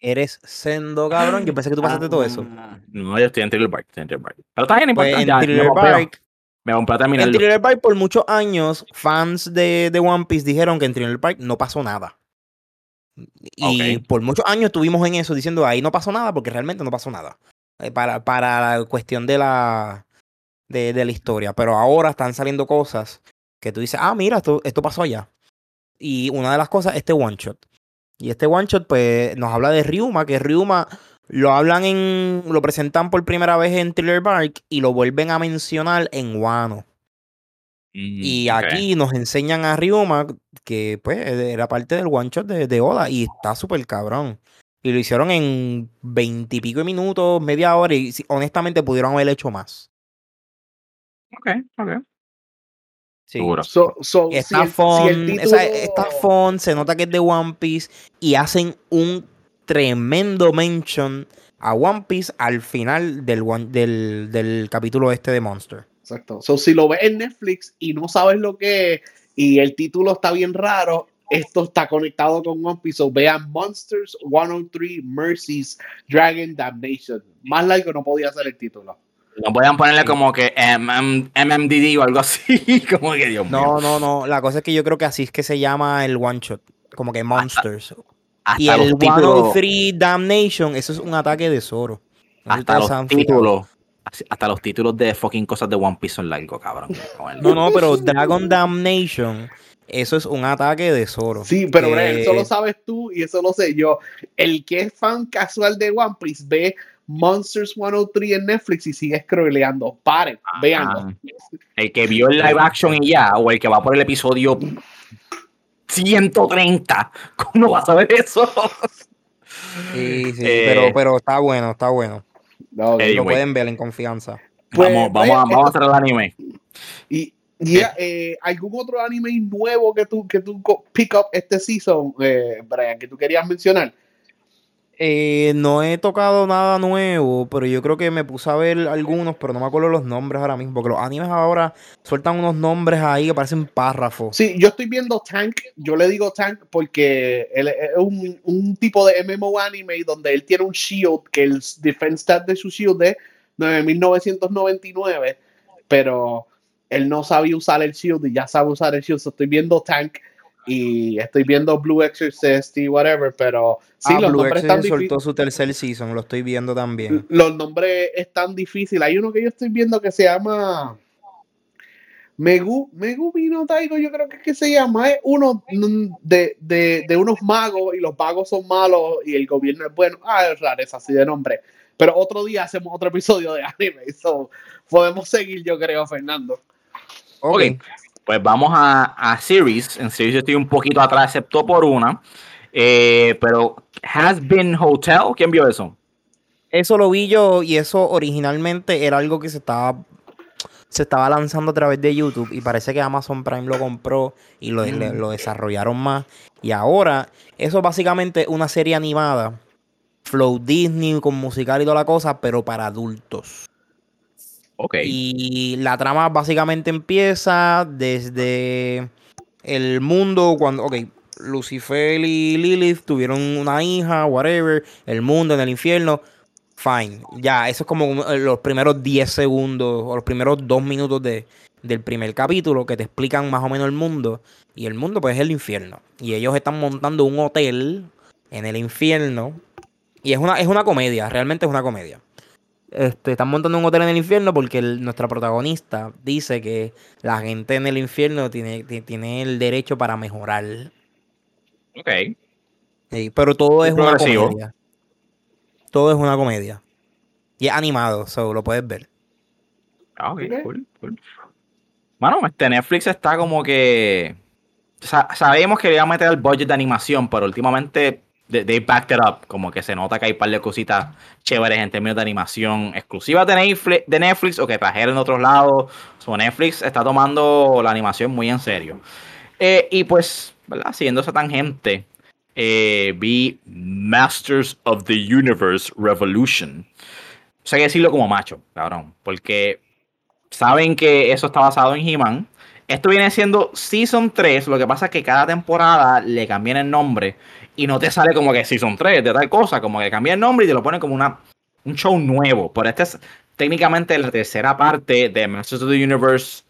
Eres sendo cabrón, yo pensé que tú pasaste todo eso. Ah, No, yo estoy en Thriller Bark, estoy en Thriller Bark. Pero está bien, Pues importa. en Thriller Bark Me compré a En terminarlo. Thriller Park por muchos años, fans de, de One Piece dijeron que en Thriller Park no pasó nada. Y por muchos años estuvimos en eso diciendo ahí no pasó nada porque realmente no pasó nada. Eh, Para, para la cuestión de la, de, de la historia. Pero ahora están saliendo cosas que tú dices, ah, mira, esto, esto pasó allá. Y una de las cosas, este one shot. Y este one shot, pues, nos habla de Ryuma, que Ryuma lo hablan en. lo presentan por primera vez en Thriller Bark y lo vuelven a mencionar en Wano. Mm, Y aquí nos enseñan a Ryuma que pues era parte del one shot de, de Oda y está súper cabrón. Y lo hicieron en veintipico de minutos, media hora y honestamente pudieron haber hecho más. Ok, ok. Sí. Seguro. So, so, Está si el- si fun, el o sea, título- está fun, se nota que es de One Piece y hacen un tremendo mention a One Piece al final del, one- del, del capítulo este de Monster. Exacto. So, si lo ves en Netflix y no sabes lo que es y el título está bien raro, esto está conectado con One Piece. So, vean Monsters 103 Mercies Dragon Damnation. Más largo no podía ser el título. No podían ponerle como que MM MMDD o algo así. [LAUGHS] como que Dios mío. No, no, no. La cosa es que yo creo que así es que se llama el one shot. Como que Monsters. Hasta y el los títulos. 103 Damnation, eso es un ataque de Zoro. No Hasta los títulos. Hasta los títulos de fucking cosas de One Piece son largos, cabrón. [LAUGHS] No, no, pero [LAUGHS] Dragon Damnation, eso es un ataque de Zoro. Sí, pero Que- Brian, eso lo sabes tú y eso lo sé yo. El que es fan casual de One Piece ve Monsters 103 en Netflix y sigue scrolleando. Paren. Ah, el que vio el live action y ya, o el que va por el episodio 130. ¿Cómo vas a ver eso? Sí, sí, Eh, pero, pero está bueno, está bueno. No, Anyway. Lo pueden ver en confianza. Pues, vamos, vamos, a, vamos a esto- hacer el anime. Y, y, eh, algún otro anime nuevo que tú, que tú pick up este season, eh, Brian, que tú querías mencionar. Eh, no he tocado nada nuevo, pero yo creo que me puse a ver algunos, pero no me acuerdo los nombres ahora mismo, porque los animes ahora sueltan unos nombres ahí que parecen párrafos. Sí, yo estoy viendo Tank, yo le digo Tank porque él es un, tipo de MMO anime donde él tiene un shield, que el defense stat de su shield es 9999, pero él no sabía usar el shield y ya sabe usar el shield. Estoy viendo Tank y estoy viendo Blue Exorcist y whatever, pero sí, ah, los Blue nombres Exorcist están soltó su tercer season, lo estoy viendo también. Los nombres están difíciles. Hay uno que yo estoy viendo que se llama Megu, Megumi no Taigo, yo creo que es que se llama. Es uno de, de, de unos magos y los magos son malos y el gobierno es bueno. Ah, es raro, es así de nombre. Pero otro día hacemos otro episodio de anime. So, podemos seguir, yo creo, Fernando. Ok. Ok. Pues vamos a, a Series. En Series yo estoy un poquito atrás, excepto por una. Eh, pero Has Been Hotel, ¿quién vio eso? Eso lo vi yo y eso originalmente era algo que se estaba se estaba lanzando a través de YouTube y parece que Amazon Prime lo compró y lo, le- lo desarrollaron más. Y ahora, eso es básicamente una serie animada, Flow Disney con musical y toda la cosa, pero para adultos. Ok. Y la trama básicamente empieza desde el mundo cuando, ok, Lucifer y Lilith tuvieron una hija, whatever, el mundo en el infierno, fine. Ya, eso es como eh, los primeros 10 segundos o los primeros 2 minutos de, del primer capítulo que te explican más o menos el mundo. Y el mundo pues es el infierno. Y ellos están montando un hotel en el infierno. Y es una, es una comedia, realmente es una comedia. Este, están montando un hotel en el infierno porque el- nuestra protagonista dice que la gente en el infierno tiene, ti- tiene el derecho para mejorar. Ok. Sí, pero todo es una comedia. Todo es una comedia. Y es animado, so lo puedes ver. Ah, ok, Ok. cool, cool. Bueno, este Netflix está como que. sa- sabemos que le iba a meter el budget de animación, pero últimamente they, backed it up. Como que se nota que hay un par de cositas chéveres en términos de animación exclusivas de Netflix, de Netflix o que trajeron de otros lados. So, Netflix está tomando la animación muy en serio. Eh, y pues, ¿verdad? Siguiendo esa tangente, eh, vi Masters of the Universe Revolution. O sea, hay que decirlo como macho, cabrón. Porque saben que eso está basado en He-Man. Esto viene siendo Season 3. Lo que pasa es que cada temporada le cambian el nombre. Y no te sale como que Season 3 de tal cosa. Como que cambia el nombre y te lo ponen como una, un show nuevo. Pero este es técnicamente la tercera parte de Masters of the Universe.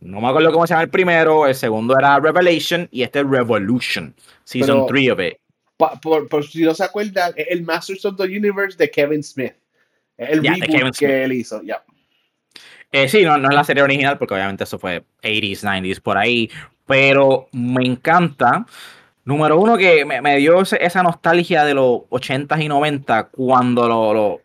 No me acuerdo cómo se llama el primero. El segundo era Revelation. Y este es Revolution. Season Pero- 3 of it. Por, por si no se acuerdan, es el Masters of the Universe de Kevin Smith. El de reboot Kevin que Smith. él hizo. Ya. Eh, sí, no, no es la serie original porque obviamente eso fue 80s, 90s por ahí, pero me encanta. Número uno que me, dio esa nostalgia de los 80s y 90 cuando lo-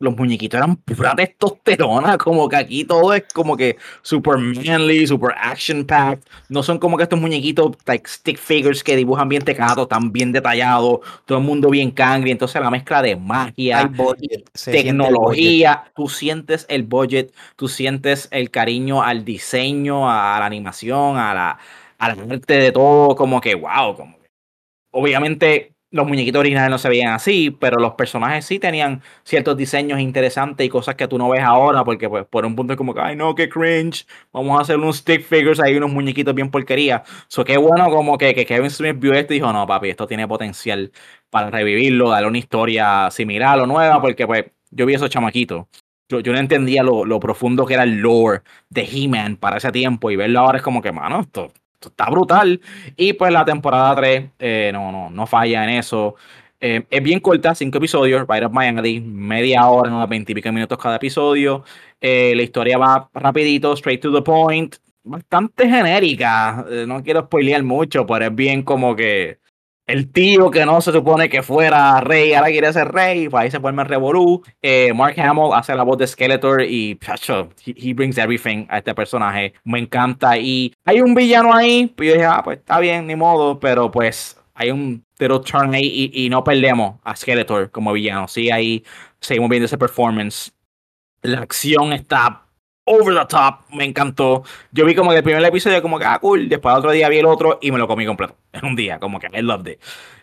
los muñequitos eran pura testosterona, como que aquí todo es como que super manly, super action packed. No son como que estos muñequitos like stick figures que dibujan bien tecatos, tan bien detallados, todo el mundo bien cangre, entonces la mezcla de magia, budget, siente tecnología, tú sientes el budget, tú sientes el cariño al diseño, a la animación, a la, a la arte de todo, como que wow, como que- obviamente los muñequitos originales no se veían así, pero los personajes sí tenían ciertos diseños interesantes y cosas que tú no ves ahora, porque pues por un punto es como que, ay no, qué cringe, vamos a hacer unos stick figures, ahí unos muñequitos bien porquería. So qué bueno como que, que Kevin Smith vio esto y dijo, no papi, esto tiene potencial para revivirlo, darle una historia similar o nueva, porque pues yo vi esos chamaquitos. Yo, yo no entendía lo, lo profundo que era el lore de He-Man para ese tiempo y verlo ahora es como que, mano, esto está brutal. Y pues la temporada 3 eh, no, no, no falla en eso. Eh, es bien corta, cinco episodios, Right Up Miami, media hora, unos 20 y pico minutos cada episodio. Eh, la historia va rapidito, straight to the point, bastante genérica. Eh, no quiero spoilear mucho, pero es bien como que el tío que no se supone que fuera rey, ahora quiere ser rey, pues ahí se el revolú. Eh, Mark Hamill hace la voz de Skeletor y pacho, he, he brings everything a este personaje. Me encanta. Y hay un villano ahí, pues yo dije, ah, pues está bien, ni modo, pero pues hay un little turn ahí y, y no perdemos a Skeletor como villano. Sí, ahí seguimos viendo ese performance. La acción está over the top, me encantó. Yo vi como que el primer episodio como que, ah, cool, después otro día vi el otro y me lo comí completo [LAUGHS] en un día, como que I loved it.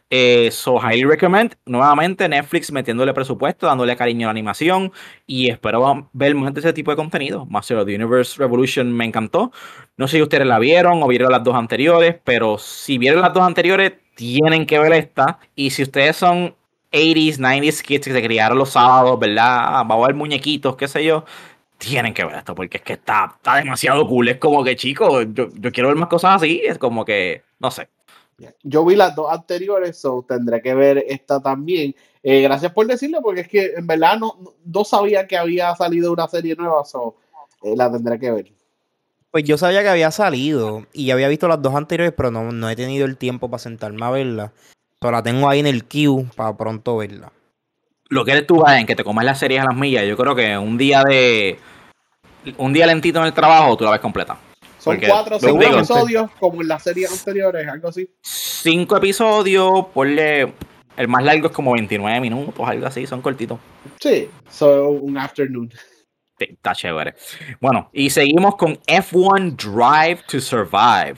Eh, so, highly recommend. Nuevamente, Netflix metiéndole presupuesto, dándole cariño a la animación y espero ver más de ese tipo de contenido. Master of the Universe Revolution me encantó. No sé si ustedes la vieron o vieron las dos anteriores, pero si vieron las dos anteriores, tienen que ver esta. Y si ustedes son 80s, 90s kids que se criaron los sábados, ¿verdad? Va a haber muñequitos, qué sé yo. Tienen que ver esto porque es que está, está demasiado cool. Es como que, chicos, yo, yo quiero ver más cosas así. Es como que, no sé. Yo vi las dos anteriores, so tendré que ver esta también. Eh, gracias por decirlo, porque es que en verdad no, no- sabía que había salido una serie nueva, so eh, la tendré que ver. Pues yo sabía que había salido y había visto las dos anteriores, pero no, no he tenido el tiempo para sentarme a verla. Pero la tengo ahí en el queue para pronto verla. Lo que eres tú, en que te comas las series a las millas, yo creo que un día de. Un día lentito en el trabajo, tú la ves completa. Son Porque, cuatro o cinco seguramente- episodios, como en las series anteriores, algo así. Cinco episodios, ponle. El más largo es como 29 minutos, algo así, son cortitos. Sí, so un afternoon. Sí, Está chévere. Bueno, y seguimos con F1 Drive to Survive.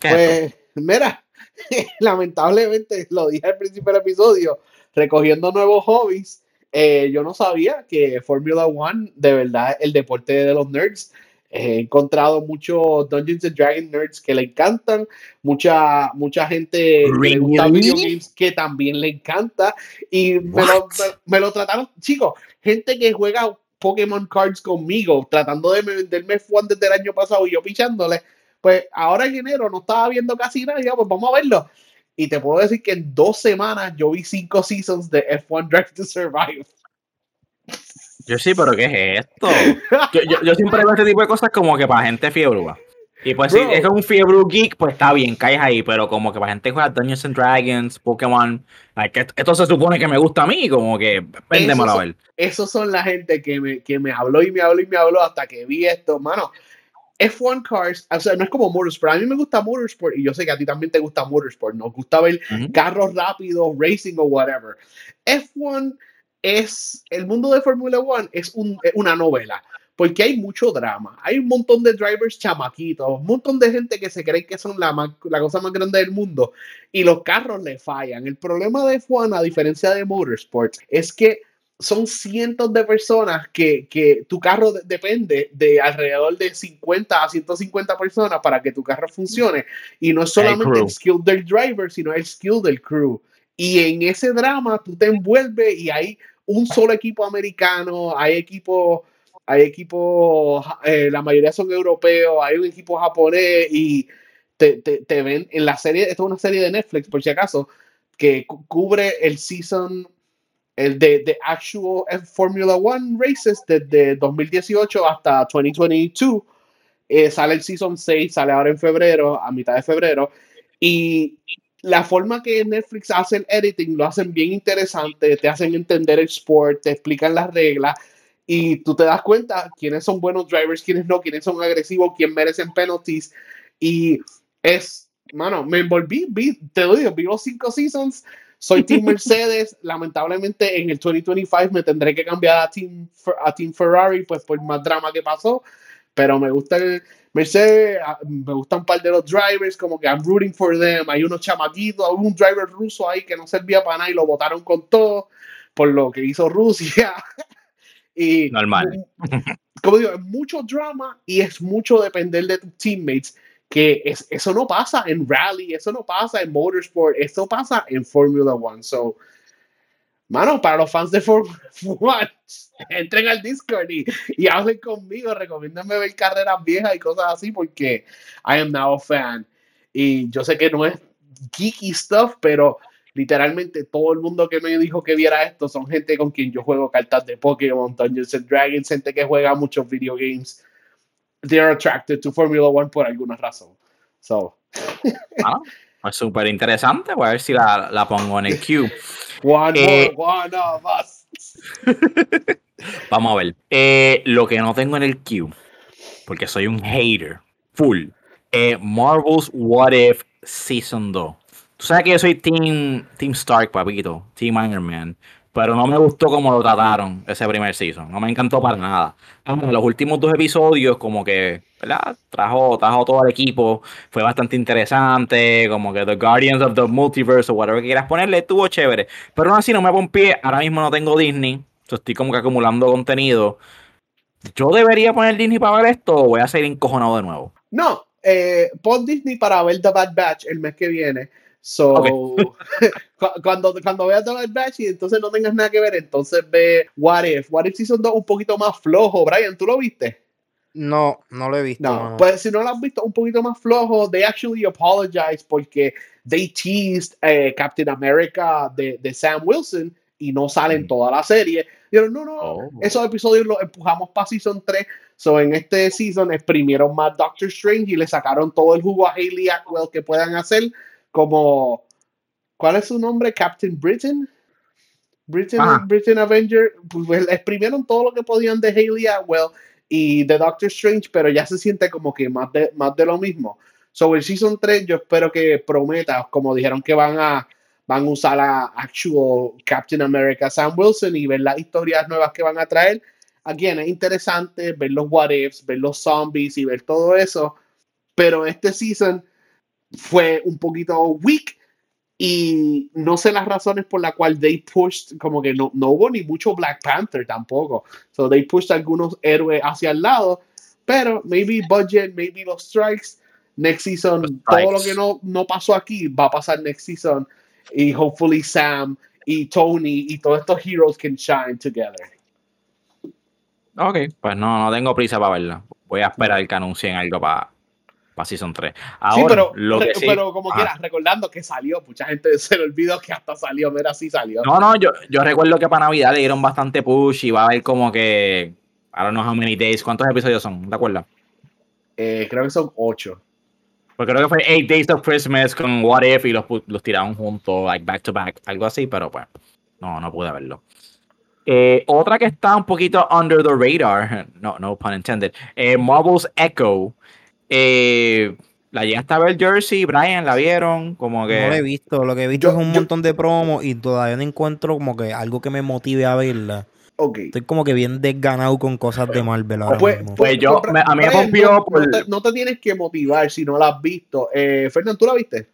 Pues, mira, [LAUGHS] lamentablemente, lo dije al principio del episodio, recogiendo nuevos hobbies, eh, yo no sabía que Formula One de verdad el deporte de los nerds. He encontrado muchos Dungeons and Dragons nerds que le encantan, mucha, mucha gente que le gusta Really? video games que también le encanta, y me lo, me- lo trataron, chicos, gente que juega Pokémon Cards conmigo, tratando de venderme F1 desde el año pasado y yo pichándole, pues ahora en enero no estaba viendo casi nada, y yo, pues vamos a verlo. Y te puedo decir que en dos semanas yo vi cinco seasons de F1 Drive to Survive. Yo sí, pero ¿qué es esto? Yo, yo, yo siempre veo este tipo de cosas como que para gente fiebre. Y pues Bro. si es un fiebre geek, pues está bien, caes ahí, pero como que para gente que juega Dungeons and Dragons, Pokémon, like, esto, se supone que me gusta a mí, como que véndemelo a ver. Esos son la gente que me, que me habló y me habló y me habló hasta que vi esto. Mano, F1 Cars, o sea, no es como Motorsport. A mí me gusta Motorsport y yo sé que a ti también te gusta Motorsport. Nos gusta ver Ujú. carros rápidos, racing o whatever. F1 es, el mundo de Fórmula 1 es un- es una novela. Porque hay mucho drama. Hay un montón de drivers chamaquitos, un montón de gente que se cree que son la, más- la cosa más grande del mundo y los carros le fallan. El problema de F1, a diferencia de Motorsport, es que son cientos de personas que, que tu carro de- depende de alrededor de 50 a 150 personas para que tu carro funcione. Y no es solamente el skill del driver, sino el skill del crew. Y en ese drama tú te envuelves y hay un solo equipo americano, hay equipos, hay equipos, eh, la mayoría son europeos, hay un equipo japonés y te, te- te ven en la serie, esto es una serie de Netflix por si acaso, que cu- cubre el season el de, de actual eh, Formula One races desde 2018 hasta 2022. Eh, sale el season 6, sale ahora en febrero, a mitad de febrero. Y la forma que Netflix hace el editing lo hacen bien interesante, te hacen entender el sport, te explican las reglas y tú te das cuenta quiénes son buenos drivers, quiénes no, quiénes son agresivos, quién merecen penalties. Y es, mano, me envolví, vi, te digo, vi los cinco seasons. Soy Team [LAUGHS] Mercedes. Lamentablemente en el 2025 me tendré que cambiar a Team, a team Ferrari, pues por más drama que pasó. Pero me gusta el Mercedes, me gustan un par de los drivers, como que I'm rooting for them. Hay unos chamaquitos, hay un driver ruso ahí que no servía para nada y lo votaron con todo por lo que hizo Rusia. [LAUGHS] y Normal. como digo, es mucho drama y es mucho depender de tus teammates. Que es, eso no pasa en rally, eso no pasa en motorsport, eso pasa en Formula One. So, mano, para los fans de [LAUGHS] Formula One, entren al Discord y, y hablen conmigo, recomiéndenme ver carreras viejas y cosas así, porque I am now a fan. Y yo sé que no es geeky stuff, pero literalmente todo el mundo que me dijo que viera esto son gente con quien yo juego cartas de Pokémon, Dungeons and Dragons, gente que juega muchos video They are attracted to Formula One por alguna razón. So, Ah, es súper interesante. Voy a ver si la, la pongo en el queue. one Eh, more, one of us. [LAUGHS] Vamos a ver. Eh, lo que no tengo en el queue, porque soy un hater, full. eh, Marvel's What If Season 2. Tú sabes que yo soy Team, team Stark, papito. Team Iron Man. Pero no me gustó cómo lo trataron ese primer season. No me encantó para nada. Ahora, Los últimos dos episodios, como que, ¿verdad? Trajo, trajo todo el equipo. Fue bastante interesante. Como que The Guardians of the Multiverse o whatever que quieras ponerle, estuvo chévere. Pero aún así no me pie. Ahora mismo no tengo Disney. So, estoy como que acumulando contenido. ¿Yo debería poner Disney para ver esto o voy a ser encojonado de nuevo? No, eh, pon Disney para ver The Bad Batch el mes que viene. So, [LAUGHS] cu- cuando, cuando veas Bad Batch y entonces no tengas nada que ver, entonces ve What If. What If Season 2 un poquito más flojo. Brian, ¿tú lo viste? No, no lo he visto. No, mano. pues si no lo has visto un poquito más flojo, they actually apologize porque they teased eh, Captain America de, de Sam Wilson y no salen Mm. toda la serie. Dijeron, no, no, Oh. esos episodios los empujamos para Season 3. So en este season exprimieron más Doctor Strange y le sacaron todo el jugo a Hayley Atwell que puedan hacer como, ¿cuál es su nombre? Captain Britain. Britain. Britain Avenger, pues exprimieron todo lo que podían de Hayley Atwell y de Doctor Strange, pero ya se siente como que más de, más de lo mismo. Sobre el Season 3, yo espero que prometa, como dijeron que van a, van a usar a actual Captain America Sam Wilson y ver las historias nuevas que van a traer. Again, es interesante ver los what ifs, ver los zombies y ver todo eso, pero este season fue un poquito weak y no sé las razones por las cuales they pushed, como que no, no hubo ni mucho Black Panther tampoco. So they pushed algunos héroes hacia el lado, pero maybe budget, maybe los strikes. Next season, todo lo que no, no pasó aquí va a pasar next season. Y hopefully Sam y Tony y todos estos heroes can shine together. Ok, pues no, no tengo prisa para verla. Voy a esperar que anuncien algo para para Season 3. sí, Ahora, pero, lo que sí- pero como Ajá. quieras, recordando que salió, mucha gente [LAUGHS] se le olvidó que hasta salió, mira, sí salió. No, no, yo, yo recuerdo que para Navidad le dieron bastante push y va a haber como que. I don't know how many days. ¿Cuántos episodios son? ¿De acuerdo? Eh, creo que son ocho. Porque creo que fue Eight Days of Christmas con What If y los, los tiraron juntos, like back to back, algo así, pero pues no, no pude verlo. Eh, otra que está un poquito under the radar, [LAUGHS] no, no pun intended, eh, Marvel's Echo. Eh, la llegaste a ver Jersey, Brian, la vieron, como que. No lo he visto, lo que he visto Yo- es un yo- montón de promos y todavía no encuentro como que algo que me motive a verla. Ok. Estoy como que bien desganado con cosas de Marvel ahora Pues, mismo. Pues yo- me- a mí me Brian, pompió no, por- no te, no te tienes que motivar si no la has visto. Eh, Fernando, ¿tú la viste?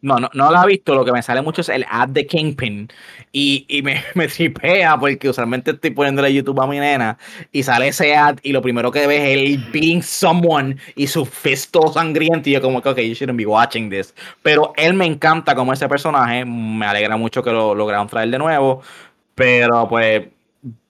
No, no, no la he visto, lo que me sale mucho es el ad de Kingpin. Y, y me, [LAUGHS] me tripea porque usualmente estoy poniéndole YouTube a mi nena y sale ese ad y lo primero que ves es él beating someone y su fist todo sangriento. Y yo como que, ok, you shouldn't be watching this. Pero él me encanta como ese personaje, me alegra mucho que lo lograron traer de nuevo, pero pues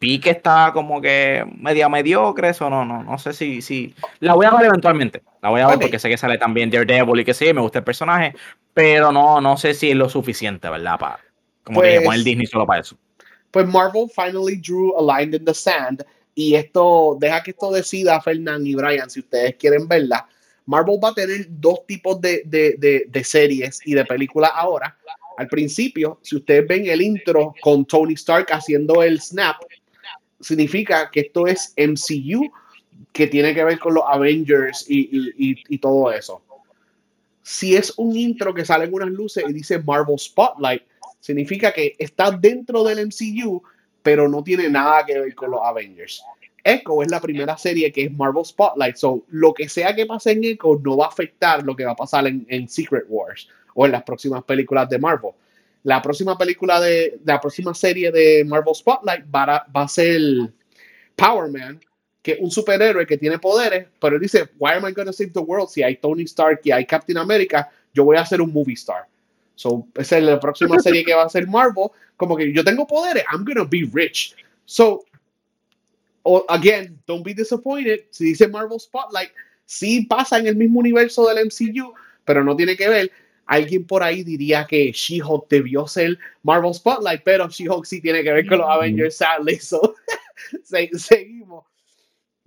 vi que está como que media mediocre, eso no, no, no sé si, si, la voy a ver eventualmente, la voy a ver Ok. porque sé que sale también Daredevil y que sí, me gusta el personaje, pero no, no sé si es lo suficiente, ¿verdad? Para, como que Pues- poner Disney solo para eso. Pues Marvel finally drew a line in the sand. Y esto, deja que esto decida Fernand y Brian si ustedes quieren verla. Marvel va a tener dos tipos de, de- de- de series y de películas ahora. Al principio, si ustedes ven el intro con Tony Stark haciendo el snap, significa que esto es MCU, que tiene que ver con los Avengers y, y- y- todo eso. Si es un intro que sale en unas luces y dice Marvel Spotlight, significa que está dentro del MCU, pero no tiene nada que ver con los Avengers. Echo es la primera serie que es Marvel Spotlight, so lo que sea que pase en Echo no va a afectar lo que va a pasar en, en Secret Wars o en las próximas películas de Marvel. La próxima película de la próxima serie de Marvel Spotlight va a, va a ser Power Man, que es un superhéroe que tiene poderes, pero él dice, why am I going to save the world si hay Tony Stark y hay Captain America? Yo voy a ser un movie star. So, esa es la próxima [LAUGHS] serie que va a ser Marvel. Como que yo tengo poderes, I'm gonna be rich. So, again, don't be disappointed. Si dice Marvel Spotlight, sí pasa en el mismo universo del MCU, pero no tiene que ver. Alguien por ahí diría que She-Hulk debió ser Marvel Spotlight, pero She-Hulk sí tiene que ver con los Avengers, sadly. So, [LAUGHS] se- seguimos.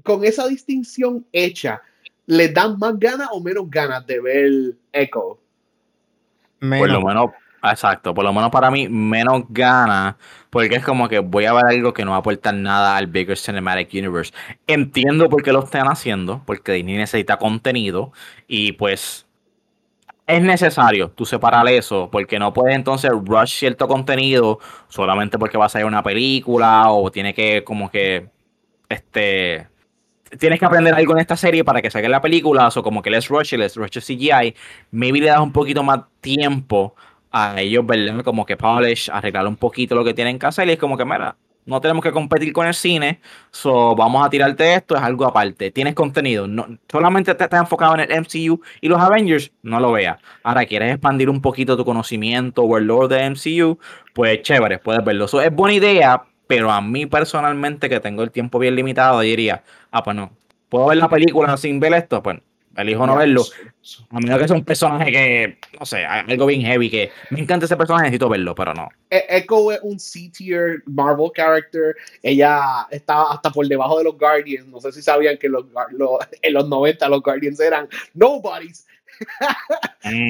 Con esa distinción hecha, ¿le dan más ganas o menos ganas de ver Echo? Por Menos. lo menos, exacto, por lo menos para mí, menos gana, porque es como que voy a ver algo que no va a aportar nada al Bigger Cinematic Universe. Entiendo por qué lo están haciendo, porque Disney necesita contenido y pues es necesario tú separar eso, porque no puedes entonces rush cierto contenido solamente porque va a salir una película o tiene que como que este tienes que aprender algo en esta serie para que saquen la película, o como que let's rush it, let's rush it CGI, maybe le das un poquito más tiempo a ellos, ¿verdad? Como que polish, arreglar un poquito lo que tienen que hacer y es como que, mira, no tenemos que competir con el cine, so vamos a tirarte esto, es algo aparte. Tienes contenido, no, solamente te estás enfocado en el MCU y los Avengers, no lo veas. Ahora, quieres expandir un poquito tu conocimiento o el lore de MCU, pues chévere, puedes verlo. So, es buena idea, pero a mí personalmente, que tengo el tiempo bien limitado, diría, ah, pues no, ¿puedo ver la película sin ver esto? Pues elijo no verlo. A menos que sea un personaje que, no sé, algo bien heavy, que me encanta ese personaje, necesito verlo, pero no. E- Echo es un C-tier Marvel character. Ella estaba hasta por debajo de los Guardians. No sé si sabían que los, los- [LAUGHS] en los 90 los Guardians eran nobodies. [LAUGHS]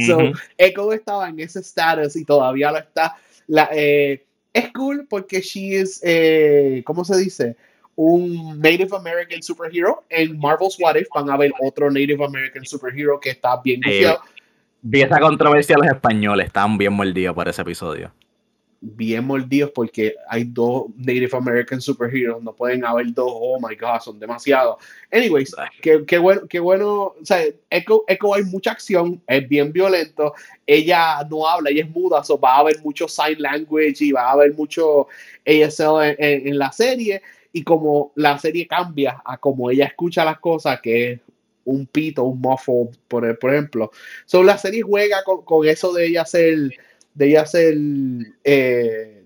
So, Ujú. Echo estaba en ese status y todavía lo está. La, eh, es cool porque she is, eh, ¿cómo se dice? Un Native American superhero. En Marvel's What If. Van a ver otro Native American superhero que está bien gufiado. Vi esa controversia los españoles, estaban bien mordidos por ese episodio. bien mordidos porque hay dos Native American superheroes, no pueden haber dos, oh my god, son demasiados. Anyways, qué, qué bueno, qué bueno, o sea, Echo, Echo hay mucha acción, es bien violento, ella no habla, ella es muda, so va a haber mucho sign language y va a haber mucho ASL en, en- en la serie, y como la serie cambia a como ella escucha las cosas, que es un pito, un muffle, por, por ejemplo. So, la serie juega con, con eso de ella ser de ella ser eh,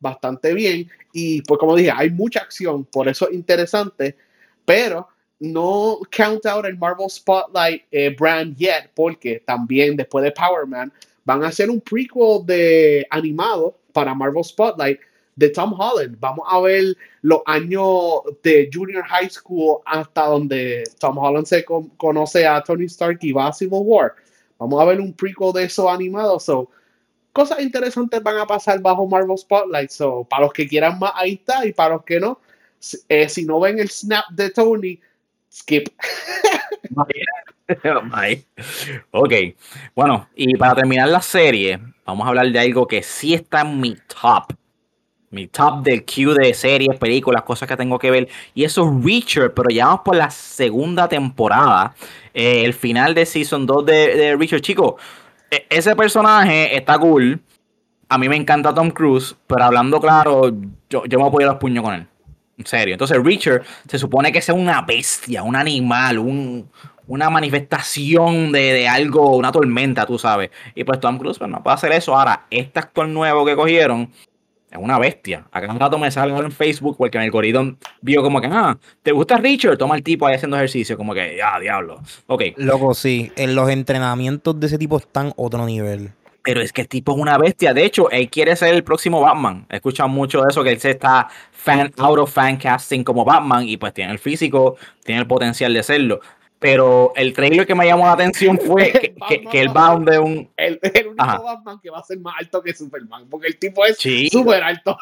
bastante bien. Y pues como dije, hay mucha acción, por eso es interesante, pero no count out el Marvel Spotlight eh, brand yet, porque también después de Power Man van a hacer un prequel de animado para Marvel Spotlight de Tom Holland. Vamos a ver los años de Junior High School hasta donde Tom Holland se con- conoce a Tony Stark y va a Civil War. Vamos a ver un prequel de eso animado. So, cosas interesantes van a pasar bajo Marvel Spotlight. So, para los que quieran más, ahí está. Y para los que no, si, eh, no ven el snap de Tony, skip. [LAUGHS] Bye. Ok, bueno, y para terminar la serie, vamos a hablar de algo que sí está en mi top. Mi top del queue de series, películas, cosas que tengo que ver. Y eso es Reacher, pero ya vamos por la segunda temporada. eh, el final de Season 2 de, de Reacher. Chicos, e- ese personaje está cool. A mí me encanta Tom Cruise, pero hablando claro, yo, yo me voy a poner los puños con él. En serio. Entonces, Reacher se supone que sea una bestia, un animal, un, una manifestación de, de algo, una tormenta, tú sabes. Y pues Tom Cruise pues, no puede hacer eso. Ahora, este actor nuevo que cogieron es una bestia. Acá un rato me sale en Facebook porque en el algoritmo vio como que, ah, ¿te gusta Richard? Toma el tipo ahí haciendo ejercicio. Como que, ya, diablo. Ok. Loco, sí. En los entrenamientos de ese tipo están otro nivel. Pero es que el tipo es una bestia. De hecho, él quiere ser el próximo Batman. He escuchado mucho de eso, que él se está fan, out of fan casting como Batman y pues tiene el físico, tiene el potencial de serlo. Pero el trailer que me llamó la atención fue [LAUGHS] que, que- que él va donde un... El, el único Ajá. Batman que va a ser más alto que Superman, porque el tipo es Sí. súper alto.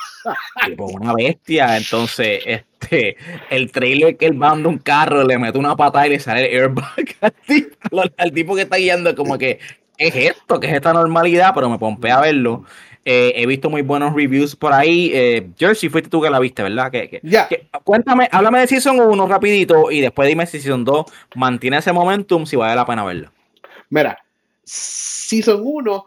tipo una bestia. Entonces, este, el trailer que él va donde un carro, le mete una patada y le sale el airbag [LAUGHS] al tipo, al tipo que está guiando, como que, ¿qué es esto? ¿Qué es esta normalidad? Pero me pompea a verlo. Eh, he visto muy buenos reviews por ahí. Eh, Jersey, fuiste tú que la viste, ¿verdad? Que, que- cuéntame, háblame de Season 1 rapidito y después dime si Season 2 mantiene ese momentum, si vale la pena verlo. Mira, Season 1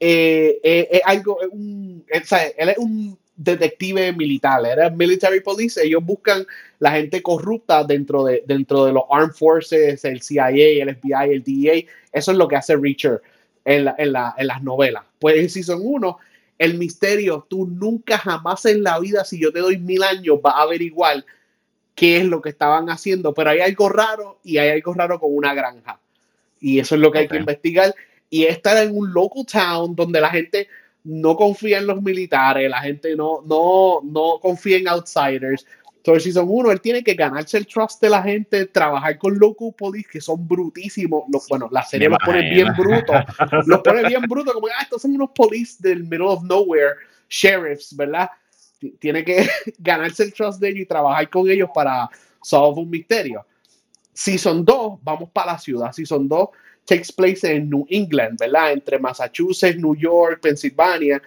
eh, eh, es algo, es un, es- o sea, él es un detective militar, era military police, ellos buscan la gente corrupta dentro de, dentro de los armed forces, el CIA, el FBI, el DEA, eso es lo que hace Reacher en, la- en, la- en las novelas. Pues en Season 1, el misterio, tú nunca jamás en la vida, si yo te doy mil años, vas a averiguar qué es lo que estaban haciendo, pero hay algo raro y hay algo raro con una granja. Y eso es lo que hay que investigar. Y estar en un local town donde la gente no confía en los militares, la gente no, no, no confía en outsiders. Entonces, Season 1, él tiene que ganarse el trust de la gente, trabajar con local police, que son brutísimos. Los, bueno, la serie los pone bien brutos. Los pone bien brutos, como ah, estos son unos police del middle of nowhere, sheriffs, ¿verdad? Tiene que [LAUGHS] ganarse el trust de ellos y trabajar con ellos para solve un misterio. Season 2, vamos para la ciudad. Season 2 takes place en New England, ¿verdad? Entre Massachusetts, New York, Pennsylvania.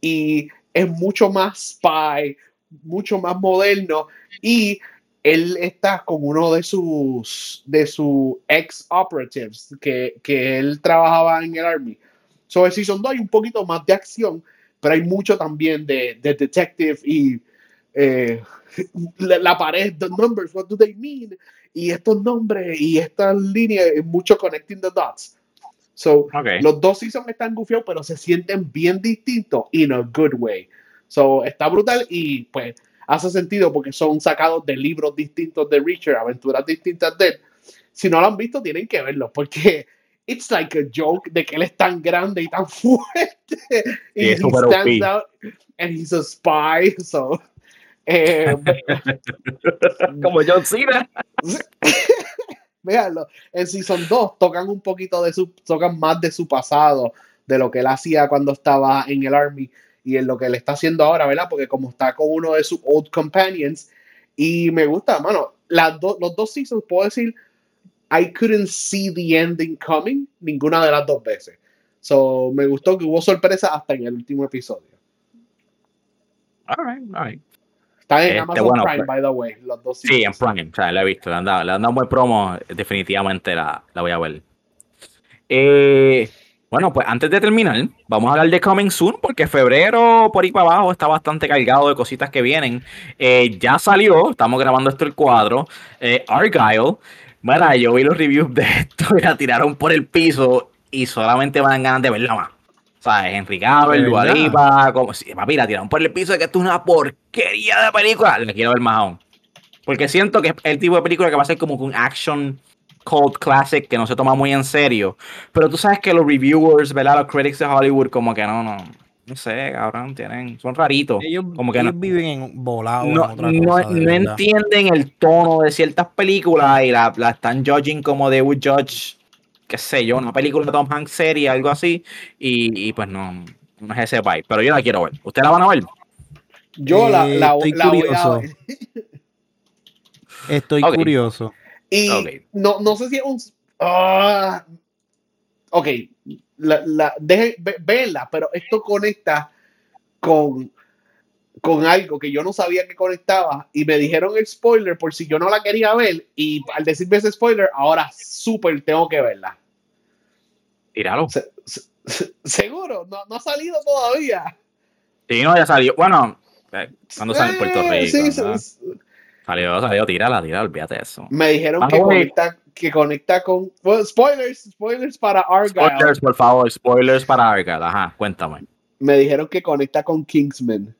Y es mucho más spy, mucho más moderno. Y él está con uno de sus, de sus ex operatives que, que él trabajaba en el Army. So, en Season 2 hay un poquito más de acción, pero hay mucho también de, de detective y eh, [LAUGHS] la, la pared, the numbers, what do they mean? Y estos nombres y estas líneas, mucho connecting the dots. So, Ok. los dos seasons están gufiados, pero se sienten bien distintos in a good way. So, está brutal y pues hace sentido porque son sacados de libros distintos de Richard, aventuras distintas de él. Si no lo han visto, tienen que verlo porque it's like a joke de que él es tan grande y tan [LAUGHS] fuerte. y he stands OP. out and he's a spy. So, eh, [LAUGHS] Como John Cena. [LAUGHS] Véanlo, en Season 2 tocan un poquito de su, tocan más de su pasado, de lo que él hacía cuando estaba en el Army y en lo que él está haciendo ahora, ¿verdad? Porque como está con uno de sus old companions, y me gusta, mano, las do- los dos seasons puedo decir, I couldn't see the ending coming ninguna de las dos veces. So, me gustó que hubo sorpresa hasta en el último episodio. All right, all right. Está en Este, Amazon bueno, Prime, pues- by the way, los dos Sí, en seasons. Prime, o sea, la he visto, le han dado, le han dado un buen promo, definitivamente la, la voy a ver. Eh, bueno, pues antes de terminar, vamos a hablar de Coming Soon, porque febrero por ahí para abajo está bastante cargado de cositas que vienen. Eh, ya salió, estamos grabando esto el cuadro, eh, Argyle. Mira, yo vi los reviews de esto [LAUGHS] y la tiraron por el piso y solamente me dan ganas de verla más. O sea, Henry Cavill, ¿De Dua verdad? Lipa, como si, papi, la tiraron por el piso de que esto es una porquería de película. La quiero ver más aún. Porque siento que es el tipo de película que va a ser como un action cult classic que no se toma muy en serio. Pero tú sabes que los reviewers, ¿verdad? Los critics de Hollywood, como que no, no. No sé, cabrón, tienen, son raritos. Ellos, como que ellos no, viven en volados. no, en otra no- cosa, de no verdad. entienden el tono de ciertas películas y la, la están judging como they would judge, qué sé yo, una película de Tom Hanks serie, algo así. Y, y pues no, no es ese vibe. Pero yo la quiero ver. ¿Ustedes la van a ver? Yo la, Eh, la, estoy la voy a curioso. ver. [LAUGHS] Estoy curioso. Y no, no sé si es un. ah, ok, la, la, deje, ve- pero esto conecta con, con algo que yo no sabía que conectaba y me dijeron el spoiler por si yo no la quería ver y al decirme ese spoiler, ahora súper tengo que verla. Tíralo. Se- se- se- seguro, no, no ha salido todavía. Sí, no, ya salió. Bueno, eh, cuando sale en Puerto Eh, Rico. sí. Salió, salió, tírala, tírala, olvídate de eso. Me dijeron Ah, que, conecta, que conecta con. Well, spoilers, spoilers para Argyle. Spoilers, por favor, spoilers para Argyle. Ajá, cuéntame. Me dijeron que conecta con Kingsman.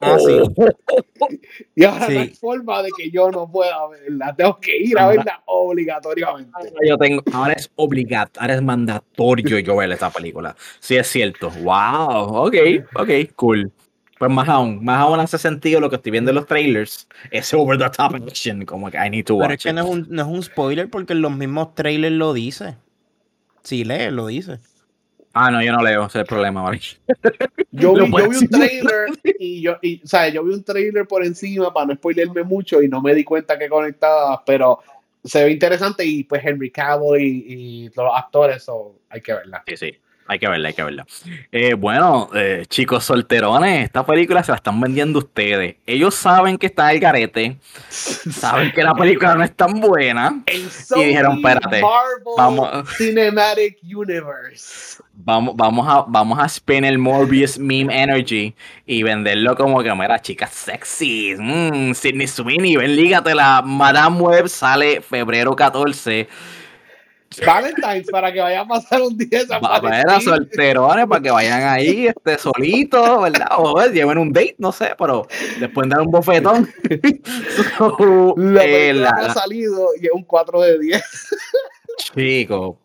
Ah, sí. [LAUGHS] Y ahora Sí. no hay forma de que yo no pueda verla. Tengo que ir a Ahora- verla obligatoriamente. Yo tengo, ahora es obligatorio, ahora es mandatorio yo ver esta película. Sí, es cierto. Wow, ok, ok, cool. Pues más aún, más aún hace sentido lo que estoy viendo en los trailers. Ese over the top action, como que I need to Pero watch es que it. no es, un, no es un spoiler porque en los mismos trailers lo dice. Si lees, lo dice. Ah, no, yo no leo, ese es el problema, ¿vale? [LAUGHS] Yo vi, puedes yo vi un trailer y yo, y, o sea, yo vi un trailer por encima para no spoilerme mucho y no me di cuenta que conectaba, pero se ve interesante y pues Henry Cavill y, y los actores, so, hay que verla. Sí, sí. Hay que verla, hay que verla. Eh, bueno, eh, chicos solterones, esta película se la están vendiendo ustedes. Ellos saben que está el garete, saben que la película no es tan buena. Y dijeron, espérate, vamos- Cinematic Universe. Vamos, vamos, a, vamos a spin el Morbius meme energy y venderlo como que, mira, chicas sexy. Mm, Sidney Sweeney, ven, lígatela. Madame Web sale febrero 14. [LAUGHS] Valentine's para que vaya a pasar un día de San Para solterones, para que vayan ahí este, solitos, ¿verdad? O eh, lleven un date, no sé, pero después dar un bofetón. [LAUGHS] So, La eh, la- ha salido y es un 4 de 10. Chico.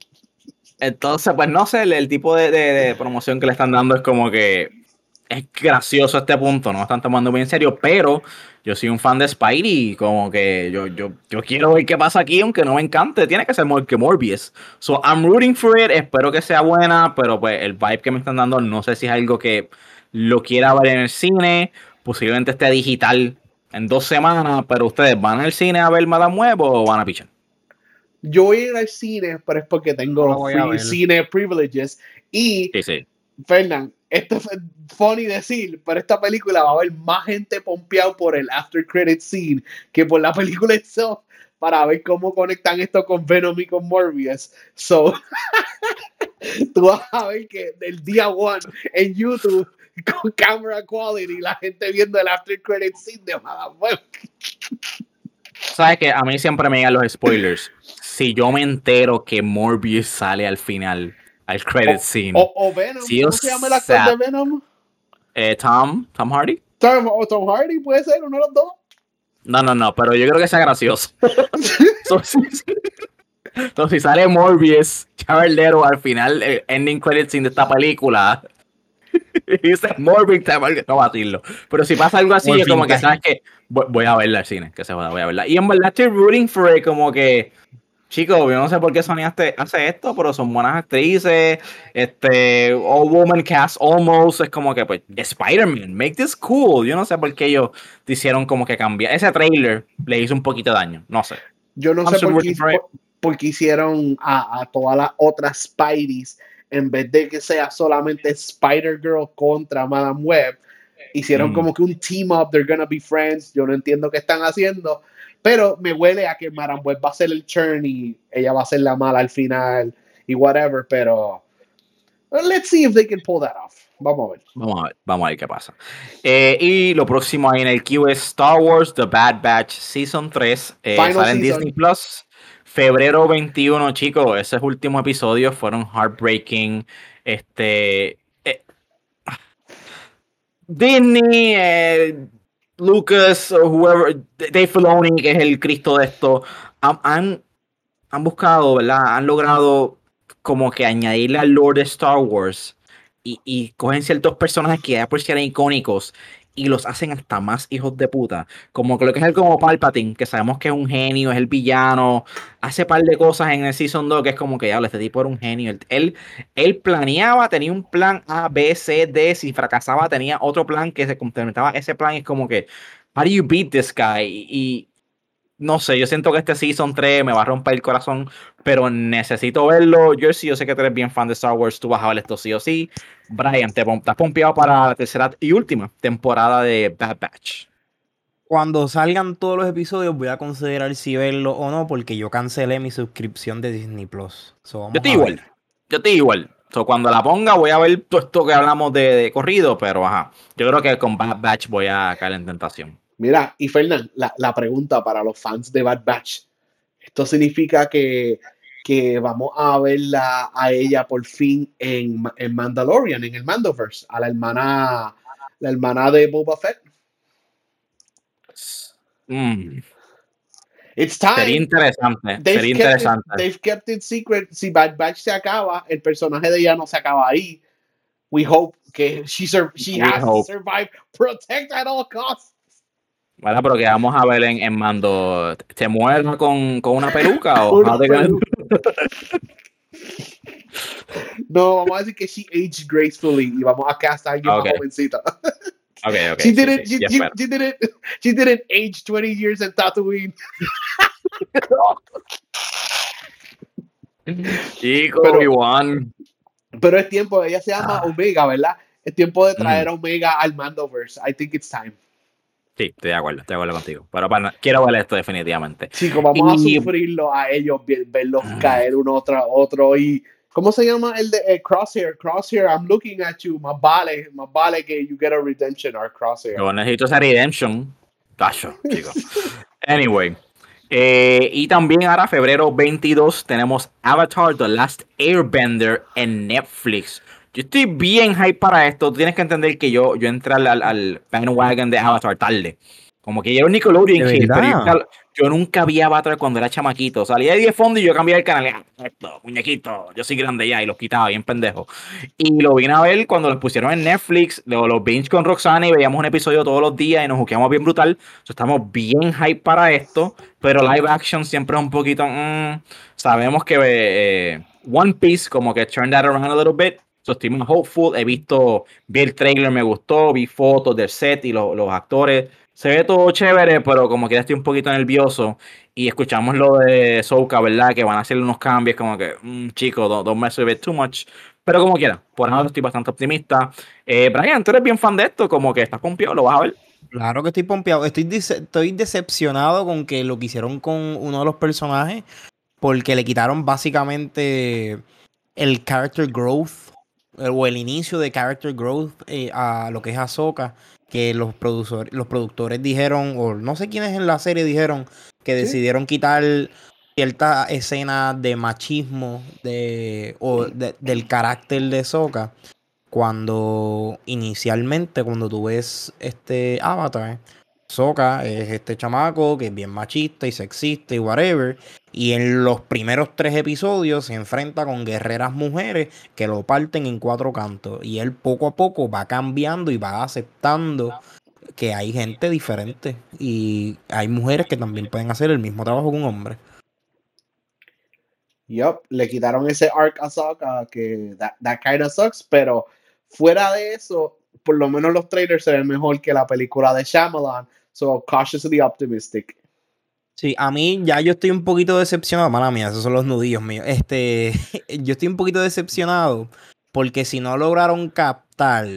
Entonces, pues no sé, el, el tipo de, de- de promoción que le están dando es como que es gracioso este punto, no lo están tomando muy en serio, pero yo soy un fan de Spidey, como que yo, yo, yo quiero ver qué pasa aquí, aunque no me encante, tiene que ser mejor que Morbius. So, I'm rooting for it, espero que sea buena, pero pues el vibe que me están dando, no sé si es algo que lo quiera ver en el cine, posiblemente esté digital en dos semanas, pero ustedes van al cine a ver Madame Web o van a pichar. Yo voy a ir al cine, pero es porque tengo free cine privileges. Y, Sí, sí. Fernán, esto es funny decir, pero esta película va a haber más gente pompeado por el after credit scene que por la película itself para ver cómo conectan esto con Venom y con Morbius. So, [LAUGHS] tú vas a ver que del día one en YouTube con camera quality la gente viendo el after credit scene de Web. Sabes que a mí siempre me llegan los spoilers. Si yo me entero que Morbius sale al final, al credit scene, O, o Venom, Sí, ¿cómo se llama el actor de Venom? eh, Tom, Tom Hardy. Tom, o Tom Hardy puede ser uno de los dos. No, no, no, pero yo creo que sea gracioso. [LAUGHS] so, si, sale Morbius, Leto al final, el ending credit scene de esta película, [LAUGHS] dice Morbius, no va a decirlo. Pero si pasa algo así, es como que sabes que voy, voy a verla al cine, que se joda, voy a verla. Y en verdad estoy rooting for it, como que, chicos, yo no sé por qué Sony hace, hace esto, pero son buenas actrices. Este, All Woman Cast Almost, es como que, pues, Spider-Man, make this cool. Yo no sé por qué ellos te hicieron como que cambiar. Ese trailer le hizo un poquito de daño, no sé. Yo no I'm sé por qué, por- por qué hicieron a, a todas las otras Spideys en vez de que sea solamente Spider-Girl contra Madame Web. Hicieron Mm. como que un team up, they're gonna be friends. Yo no entiendo qué están haciendo, pero me huele a que Madame Web va a ser el churn y ella va a ser la mala al final y whatever, pero let's see if they can pull that off. Vamos a ver. Vamos a ver, vamos a ver qué pasa. Eh, y lo próximo ahí en el queue es Star Wars The Bad Batch Season 3. eh, sale en season. Disney Plus. Febrero 21, chicos. Esos últimos episodios fueron heartbreaking. Este. eh, Disney. Lucas o whoever, Dave Filoni, que es el Cristo de esto, han, han, buscado, ¿verdad? Han logrado como que añadirle al Lord de Star Wars y, y cogen ciertos personajes que ya por si eran icónicos y los hacen hasta más hijos de puta. Como que lo que es el como Palpatine, que sabemos que es un genio, es el villano, hace par de cosas en el Season 2 que es como que, ya, este tipo era un genio. Él, él planeaba, tenía un plan A, B, C, D, si fracasaba tenía otro plan que se complementaba. Ese plan es como que, how do you beat this guy? Y, no sé, yo siento que este Season 3 me va a romper el corazón, pero necesito verlo. Yo sí, yo sé que tú eres bien fan de Star Wars, tú vas a ver esto sí o sí. Brian, te estás pompeado para la tercera y última temporada de Bad Batch. Cuando salgan todos los episodios voy a considerar si verlo o no, porque yo cancelé mi suscripción de Disney Plus. yo estoy igual, yo estoy igual. So, cuando la ponga voy a ver todo esto que hablamos de, de corrido, pero ajá, yo creo que con Bad Batch voy a caer en tentación. Mira, y Fernán, la, la, pregunta para los fans de Bad Batch. ¿Esto significa que, que vamos a verla a ella por fin en, en, Mandalorian, en el Mandoverse, a la hermana, la hermana de Boba Fett? Mm. It's time. Sería interesante. Sería interesante. It, they've kept it secret. Si Bad Batch se acaba, el personaje de ella no se acaba ahí. We hope que she, she has hope. to survive. Protect at all costs. Bueno, pero que vamos a ver en, en mando. ¿Te mueres con, con, una peluca o una peluca. [LAUGHS] No, vamos a decir que she aged gracefully y vamos a castar a alguien okay. más jovencita. [LAUGHS] Okay, okay. She didn't, sí, sí, she, she, she, didn't, she didn't age 20 years in Tatooine. [LAUGHS] Chico, pero, pero es tiempo, ella se llama ah. Omega, ¿verdad? Es tiempo de traer mm. a Omega al Mandoverse. I think it's time. Sí, estoy de acuerdo, estoy de acuerdo contigo. Pero para, quiero ver esto definitivamente. Chicos, vamos y, a sufrirlo a ellos, verlos caer uno otro otro y ¿cómo se llama el de eh, Crosshair? Crosshair, I'm looking at you, más vale, más vale que you get a redemption or Crosshair. Yo necesito esa redemption. Tacho, chicos. anyway. Eh, y también ahora, febrero 22, tenemos Avatar The Last Airbender en Netflix. Yo estoy bien hype para esto. tienes que entender que yo, yo entré al, al bandwagon de Avatar tarde. Como que yo era un Nickelodeon kid, pero yo, nunca vi Avatar cuando era chamaquito. Salía de 10 fondos y yo cambiaba el canal. Ah, esto, muñequito, yo soy grande ya y los quitaba bien pendejo. Y lo vine a ver cuando los pusieron en Netflix, los, los binge con Roxana y veíamos un episodio todos los días y nos juqueamos bien brutal. estamos bien hype para esto, pero live action siempre es un poquito. Mmm, sabemos que eh, One Piece, como que turned that around a little bit So, estoy muy hopeful. He visto, vi el trailer, me gustó, vi fotos del set y los, los actores. Se ve todo chévere, pero como que estoy un poquito nervioso. Y escuchamos lo de Souka, ¿verdad? Que van a hacer unos cambios, como que, mmm, chico, dos, dos meses ve too much. Pero como quiera, por ahora estoy bastante optimista. Eh, Brian, tú eres bien fan de esto, como que estás pompeado, lo vas a ver. Claro que estoy pompeado. Estoy, estoy decepcionado con que lo que hicieron con uno de los personajes, porque le quitaron básicamente el character growth o el inicio de character growth eh, a lo que es Ahsoka, que los productores, los productores dijeron, o no sé quiénes en la serie dijeron, que decidieron quitar cierta escena de machismo de, o del carácter de Ahsoka. Cuando inicialmente, cuando tú ves este avatar, Soka es este chamaco que es bien machista y sexista y whatever. Y en los primeros tres episodios se enfrenta con guerreras mujeres que lo parten en cuatro cantos. Y él poco a poco va cambiando y va aceptando que hay gente diferente. Y hay mujeres que también pueden hacer el mismo trabajo que un hombre. Yup, le quitaron ese arc a Soka que that, that kind of sucks, pero fuera de eso, por lo menos los trailers se ven mejor que la película de Shyamalan So, cautiously optimistic. Sí, a mí ya yo estoy un poquito decepcionado, mala mía, esos son los nudillos míos. Este, [LAUGHS] yo estoy un poquito decepcionado porque si no lograron captar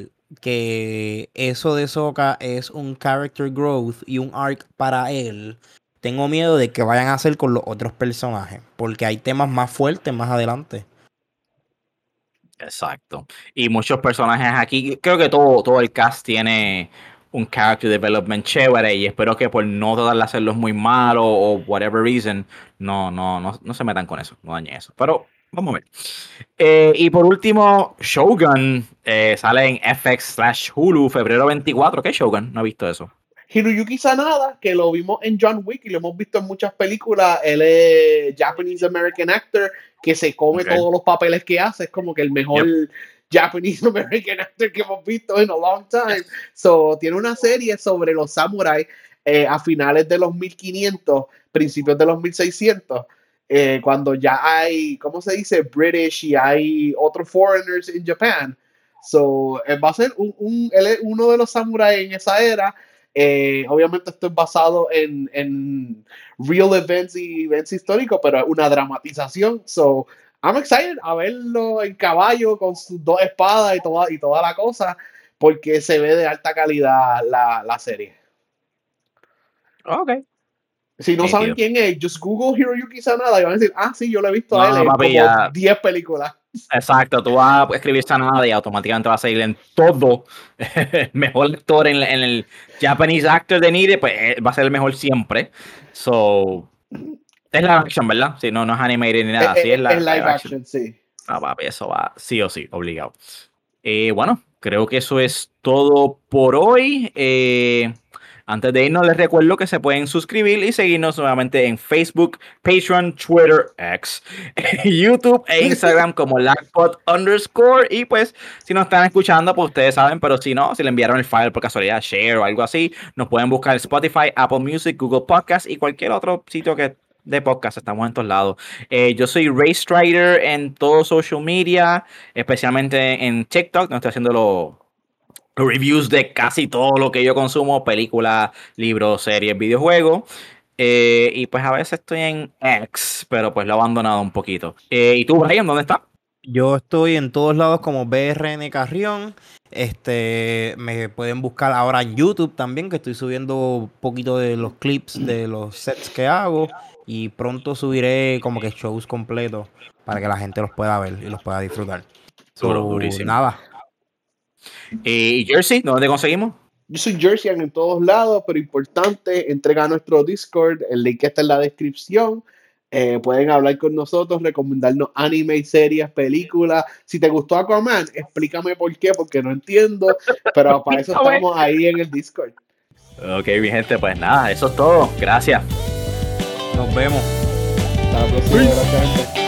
que eso de Soka es un character growth y un arc para él, tengo miedo de que vayan a hacer con los otros personajes, porque hay temas más fuertes más adelante. Exacto. Y muchos personajes aquí, creo que todo, todo el cast tiene un character development chévere y espero que por no tratar de hacerlos muy malos o whatever reason, no, no, no, no se metan con eso, no dañe eso. Pero vamos a ver. Eh, y por último, Shogun eh, sale en FX slash Hulu febrero 24. ¿Qué es Shogun? No he visto eso. Hiroyuki Sanada, que lo vimos en John Wick y lo hemos visto en muchas películas, él es Japanese American actor que se come Ok. todos los papeles que hace, es como que el mejor Japanese [LAUGHS] American actor que hemos visto en a long time. So, tiene una serie sobre los samuráis eh, a finales de los 1500, principios de los 1600, eh, cuando ya hay, ¿cómo se dice? British y hay otros foreigners en Japan. So, eh, va a ser un, un- uno de los samuráis en esa era. Eh, obviamente esto es basado en, en real events y events históricos, pero es una dramatización. So, I'm excited a verlo en caballo con sus dos espadas y toda, y toda la cosa, porque se ve de alta calidad la, la serie. Ok. Si no Sí, saben tío. quién es, just Google Hiroyuki Sanada y van a decir, ah, sí, yo lo he visto a No, él en papi, como ya. 10 películas. Exacto, tú vas a escribir Sanada y automáticamente vas a ir en todo. El [LAUGHS] mejor actor en, en el Japanese actor de Nide, pues eh, va a ser el mejor siempre. So, es la action, ¿verdad? Si no, no es animated ni nada. Eh, Sí, eh, es la en live live action, sí. Ah, papi, eso va sí o sí, obligado. Eh, bueno, creo que eso es todo por hoy. Eh, antes de irnos, les recuerdo que se pueden suscribir y seguirnos nuevamente en Facebook, Patreon, Twitter, X, [LAUGHS] YouTube e Instagram [LAUGHS] como LagPod underscore. Y pues, si nos están escuchando, pues ustedes saben, pero si no, si le enviaron el file por casualidad, share o algo así, nos pueden buscar en Spotify, Apple Music, Google Podcast y cualquier otro sitio que de podcast, estamos en todos lados. Eh, yo soy Ray Strider en todo social media, especialmente en TikTok, donde estoy haciendo los reviews de casi todo lo que yo consumo, películas, libros, series, videojuegos. Eh, y pues a veces estoy en X, pero pues lo he abandonado un poquito. Eh, ¿Y tú, Brian, dónde estás? Yo estoy en todos lados como BRN Carrión. Este, me pueden buscar ahora en YouTube también, que estoy subiendo un poquito de los clips de los sets que hago. Y pronto subiré como que shows completos para que la gente los pueda ver y los pueda disfrutar. Duro, So, durísimo. nada, Eh, ¿Y Jersey? ¿Dónde te conseguimos? Yo soy Jerseyan en todos lados, pero importante, entrega a nuestro Discord, el link está en la descripción. Eh, pueden hablar con nosotros, recomendarnos anime, series, películas. Si te gustó Aquaman, explícame por qué, porque no entiendo, pero para eso [LAUGHS] estamos ahí en el Discord. Ok, mi gente, pues nada, eso es todo. Gracias. Nos vemos. Hasta la próxima, gracias, gente.